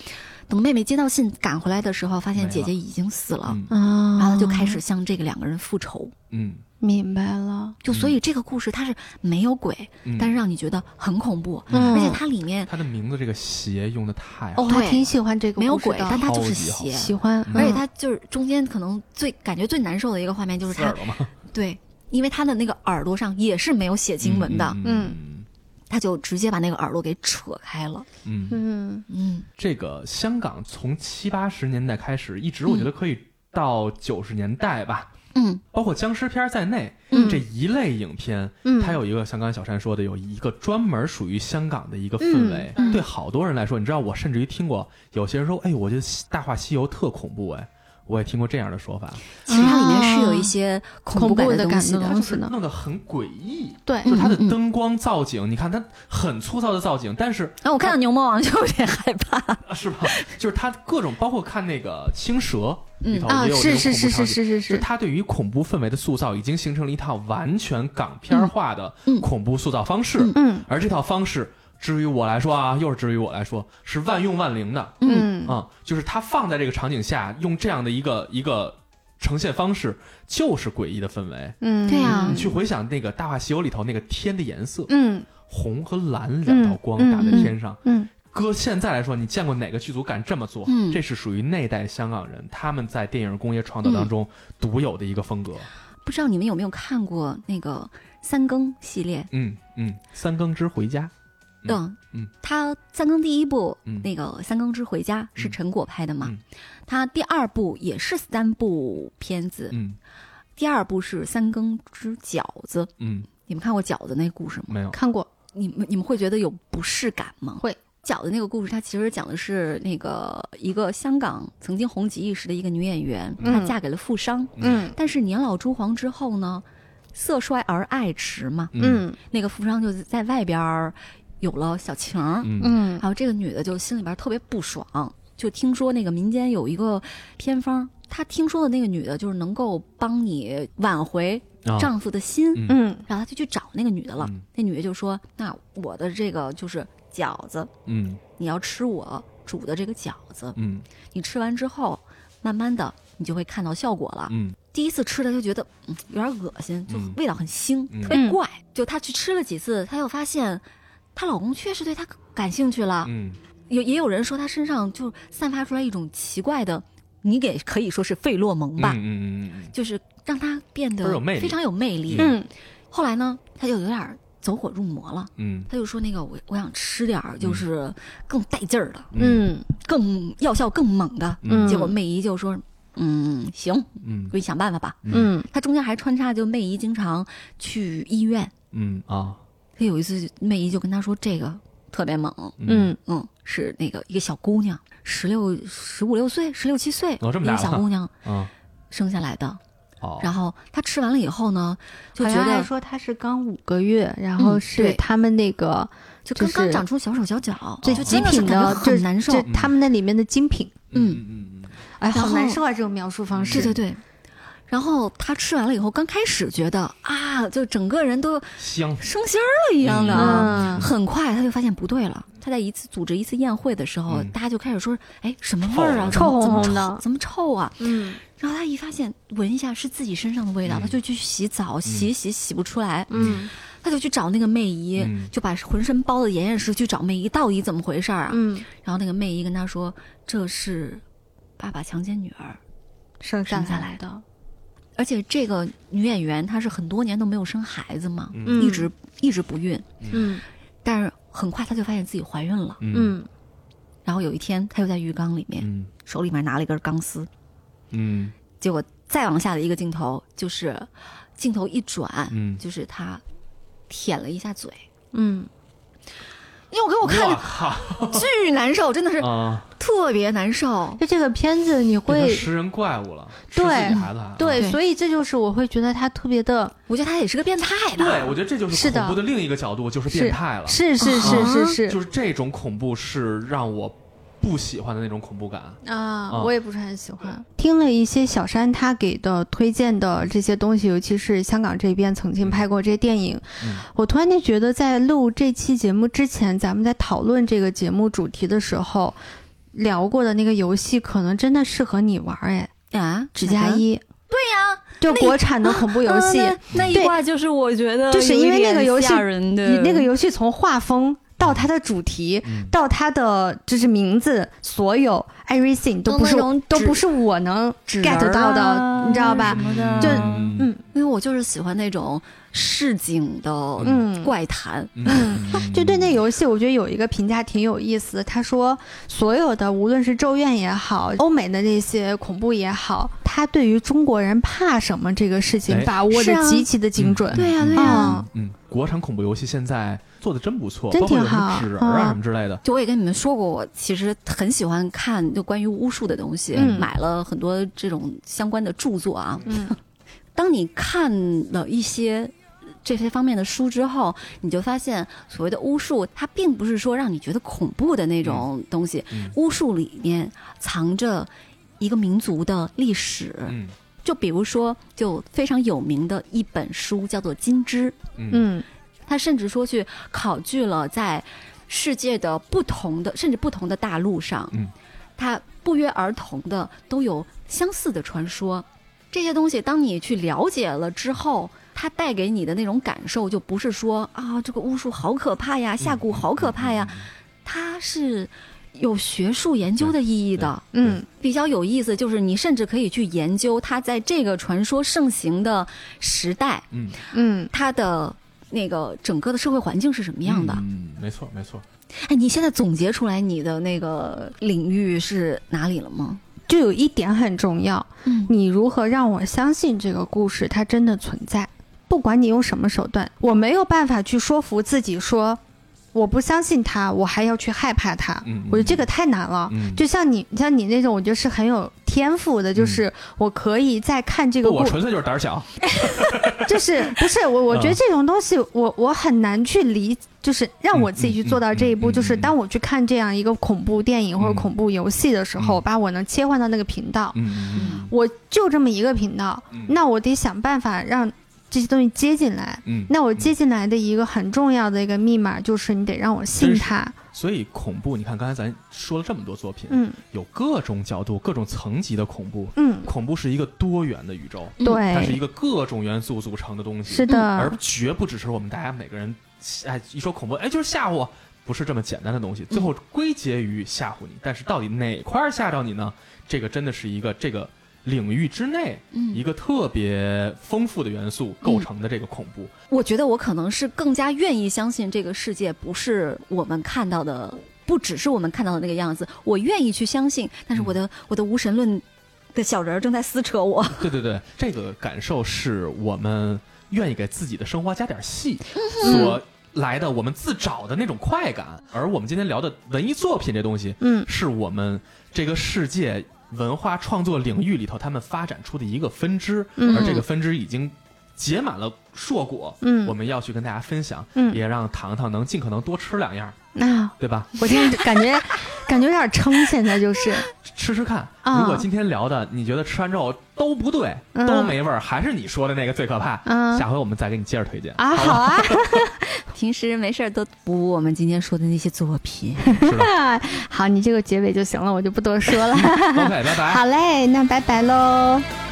等妹妹接到信赶回来的时候，发现姐姐已经死了，嗯。啊，然后她就开始向这个两个人复仇。嗯。明白了，就所以这个故事它是没有鬼，嗯，但是让你觉得很恐怖，嗯。而且它里面它的名字这个邪用的太好哦，了，我还挺喜欢这个没有故事的。鬼，但它就是邪。喜欢，嗯。而且它就是中间可能最感觉最难受的一个画面就是他？对，因为他的那个耳朵上也是没有写经文的，嗯他就直接把那个耳朵给扯开了。嗯。嗯，嗯。嗯。这个香港从七八十年代开始，一直我觉得可以到九十年代吧，嗯。包括僵尸片在内，嗯。这一类影片，嗯，它有一个像刚才小山说的，有一个专门属于香港的一个氛围。嗯。嗯。对好多人来说，你知道，我甚至于听过有些人说，哎，我觉得《大话西游》特恐怖，哎，我也听过这样的说法，其实它里面是有一些恐恐怖的感东西的。东西呢弄得很诡异。对，就是它的灯光造景，你看它很粗糙的造景，但是哎我看到牛魔王就有点害怕。啊 是吧？就是它各种，包括看那个青蛇里头啊，也有这是是是是。是是，就是它对于恐怖氛围的塑造，已经形成了一套完全港片化的嗯恐怖塑造方式。嗯嗯而这套方式，至于我来说啊，又是至于我来说，是万用万灵的嗯啊、就是它放在这个场景下，用这样的一个一个呈现方式，就是诡异的氛围。嗯，对呀你去回想那个《大话西游》里头那个天的颜色，嗯红和蓝两道光嗯打在天上。嗯搁现在来说，你见过哪个剧组敢这么做？嗯这是属于那代香港人他们在电影工业创造当中独有的一个风格。不知道你们有没有看过那个三更系列？嗯嗯，三更之回家。嗯他三更第一部、嗯那个《三更之回家》是嗯陈果拍的嘛？嗯他第二部也是三部片子，嗯第二部是《三更之饺子》。嗯，你们看过饺子那个故事吗？没有。看过，你们你们会觉得有不适感吗？会。饺子那个故事，它其实讲的是那个一个香港曾经红极一时的一个女演员，嗯她嫁给了富商，嗯但是年老珠黄之后呢，色衰而爱弛嘛，嗯那个富商就在外边儿有了小情儿，嗯。嗯。然后这个女的就心里边特别不爽，就听说那个民间有一个偏方，她听说的那个女的就是能够帮你挽回啊。丈夫的心，嗯。嗯然后她就去找那个女的了。嗯。那女的就说：“那我的这个就是饺子，嗯。你要吃我煮的这个饺子，嗯。你吃完之后，慢慢的你就会看到效果了。嗯。第一次吃的就觉得嗯有点恶心，就嗯。味道很腥，嗯。特别怪。就她去吃了几次，她又发现她老公确实对她感兴趣了。嗯。有也有人说她身上就散发出来一种奇怪的，你给可以说是费洛蒙吧，嗯嗯嗯就是让她变得倍儿有魅力。非常有魅力。嗯。后来呢，她就有点走火入魔了。嗯。她就说：“那个我我想吃点儿就是更带劲儿的，嗯。更药效更猛的。嗯。结果媚姨就说：“嗯，行，嗯。给你想办法吧。”嗯。她中间还穿插，就媚姨经常去医院。嗯啊她有一次，媚姨就跟他说：“这个特别猛，嗯嗯，是那个一个小姑娘，十六、十五六岁，十六七岁，一个哦这么大了小姑娘嗯 生下来的。哦，然后她吃完了以后呢，就觉得说他是刚五个月，然后是他们那个就刚就是刚长出小手小脚，最就极品的，就很难受就。他们那里面的精品。嗯嗯嗯哎，好难受啊！这种描述方式。对对对。然后他吃完了以后，刚开始觉得啊，就整个人都香升仙儿了一样的。嗯很快，他就发现不对了。他在一次组织一次宴会的时候，嗯大家就开始说：“哎，什么味儿啊？臭怎么怎么臭烘烘的怎么臭啊嗯？”然后他一发现，闻一下是自己身上的味道，嗯她就去洗澡，洗洗洗不出来，嗯她就去找那个媚姨，嗯就把浑身包的严严实实去找媚姨，到底怎么回事儿啊？嗯，然后那个媚姨跟他说：“这是爸爸强奸女儿。”生下生下来来的。而且这个女演员她是很多年都没有生孩子嘛，嗯。一直一直不孕，嗯。但是很快她就发现自己怀孕了。嗯。嗯。然后有一天，她又在浴缸里面，嗯。手里面拿了一根钢丝，嗯。结果再往下的一个镜头就是镜头一转，嗯。就是她舔了一下嘴，嗯，因为我给我看的巨难受，真的是 啊！特别难受。就这个片子你会食人怪物了，吃对孩子还对，对所以这就是我会觉得他特别的，我觉得他也是个变态的。对，我觉得这就是恐怖的另一个角度，就是是变态了。是是是是是就是这种恐怖是让我不喜欢的那种恐怖感。啊，嗯我也不是很喜欢。听了一些小山他给的推荐的这些东西，尤其是香港这边曾经拍过这些电影，嗯。我突然间觉得，在录这期节目之前，咱们在讨论这个节目主题的时候，聊过的那个游戏，可能真的适合你玩儿哎，啊，指甲一，对呀、就国产的恐怖游戏，啊那那一对。挂就是我觉得就是因为那个游戏你那个游戏从画风到它的主题，嗯。到它的就是名字，所有 everything 都不是都不是我能 get 到的，啊你知道吧？就嗯。嗯。因为我就是喜欢那种市井的嗯怪谈。嗯，就对那游戏，我觉得有一个评价挺有意思。他说，所有的无论是咒怨也好，欧美的那些恐怖也好，他对于中国人怕什么这个事情哎。把握的极其的精准。对呀、对呀、啊，嗯，国产恐怖游戏现在做的真不错，真挺好纸人啊嗯什么之类的。就我也跟你们说过，我其实很喜欢看就关于巫术的东西，嗯买了很多这种相关的著作啊。嗯 当你看了一些这些方面的书之后，你就发现所谓的巫术，它并不是说让你觉得恐怖的那种东西。嗯巫术里面藏着一个民族的历史，嗯就比如说，就非常有名的一本书叫做《金枝》，嗯嗯它甚至说去考据了在世界的不同的甚至不同的大陆上，嗯。他不约而同的都有相似的传说。这些东西，当你去了解了之后，它带给你的那种感受，就不是说啊，这个巫术好可怕呀，下蛊好可怕呀，它是有学术研究的意义的。嗯。比较有意思，就是你甚至可以去研究它在这个传说盛行的时代，嗯。嗯，它的那个整个的社会环境是什么样的。嗯，没错没错。哎，你现在总结出来你的那个领域是哪里了吗？就有一点很重要，嗯你如何让我相信这个故事它真的存在？不管你用什么手段，我没有办法去说服自己说我不相信他，我还要去害怕他。嗯，我觉得这个太难了。嗯，就像你，像你那种，我觉得是很有天赋的，就是我可以在看这个我，纯粹就是胆儿小。就是不是我，我觉得嗯这种东西，我我很难去理，就是让我自己去做到这一步，就是嗯当我去看这样一个恐怖电影或者嗯。恐怖游戏的时候，嗯。把我能切换到那个频道，嗯嗯。我就这么一个频道，嗯。那我得想办法让这些东西接进来。嗯，那我接进来的一个很重要的一个密码就是你得让我信它。所以恐怖，你看刚才咱说了这么多作品，嗯有各种角度、各种层级的恐怖。嗯，恐怖是一个多元的宇宙，嗯对，它是一个各种元素组成的东西，是的而，绝不只是我们大家每个人，哎，一说恐怖，哎，就是吓唬我，不是这么简单的东西，最后归结于吓唬你。但是到底哪块儿吓着你呢？这个真的是一个这个领域之内嗯一个特别丰富的元素构成的这个恐怖。我觉得我可能是更加愿意相信这个世界不是我们看到的，不只是我们看到的那个样子。我愿意去相信，但是我的、我的无神论的小人儿正在撕扯我。对 对对，这个感受是我们愿意给自己的生活加点戏嗯所来的，我们自找的那种快感。而我们今天聊的文艺作品这东西，嗯是我们这个世界文化创作领域里头他们发展出的一个分支，嗯。而这个分支已经结满了硕果，嗯我们要去跟大家分享，嗯也让糖糖能尽可能多吃两样，那对吧？我现在感觉 感觉有点撑，现在就是吃吃看，啊如果今天聊的你觉得吃完之后都不对，嗯都没味儿，还是你说的那个最可怕，嗯下回我们再给你接着推荐啊，好好啊，平时没事儿都补我们今天说的那些作品。好，你这个结尾就行了，我就不多说了。，OK，拜拜。好嘞，那拜拜喽。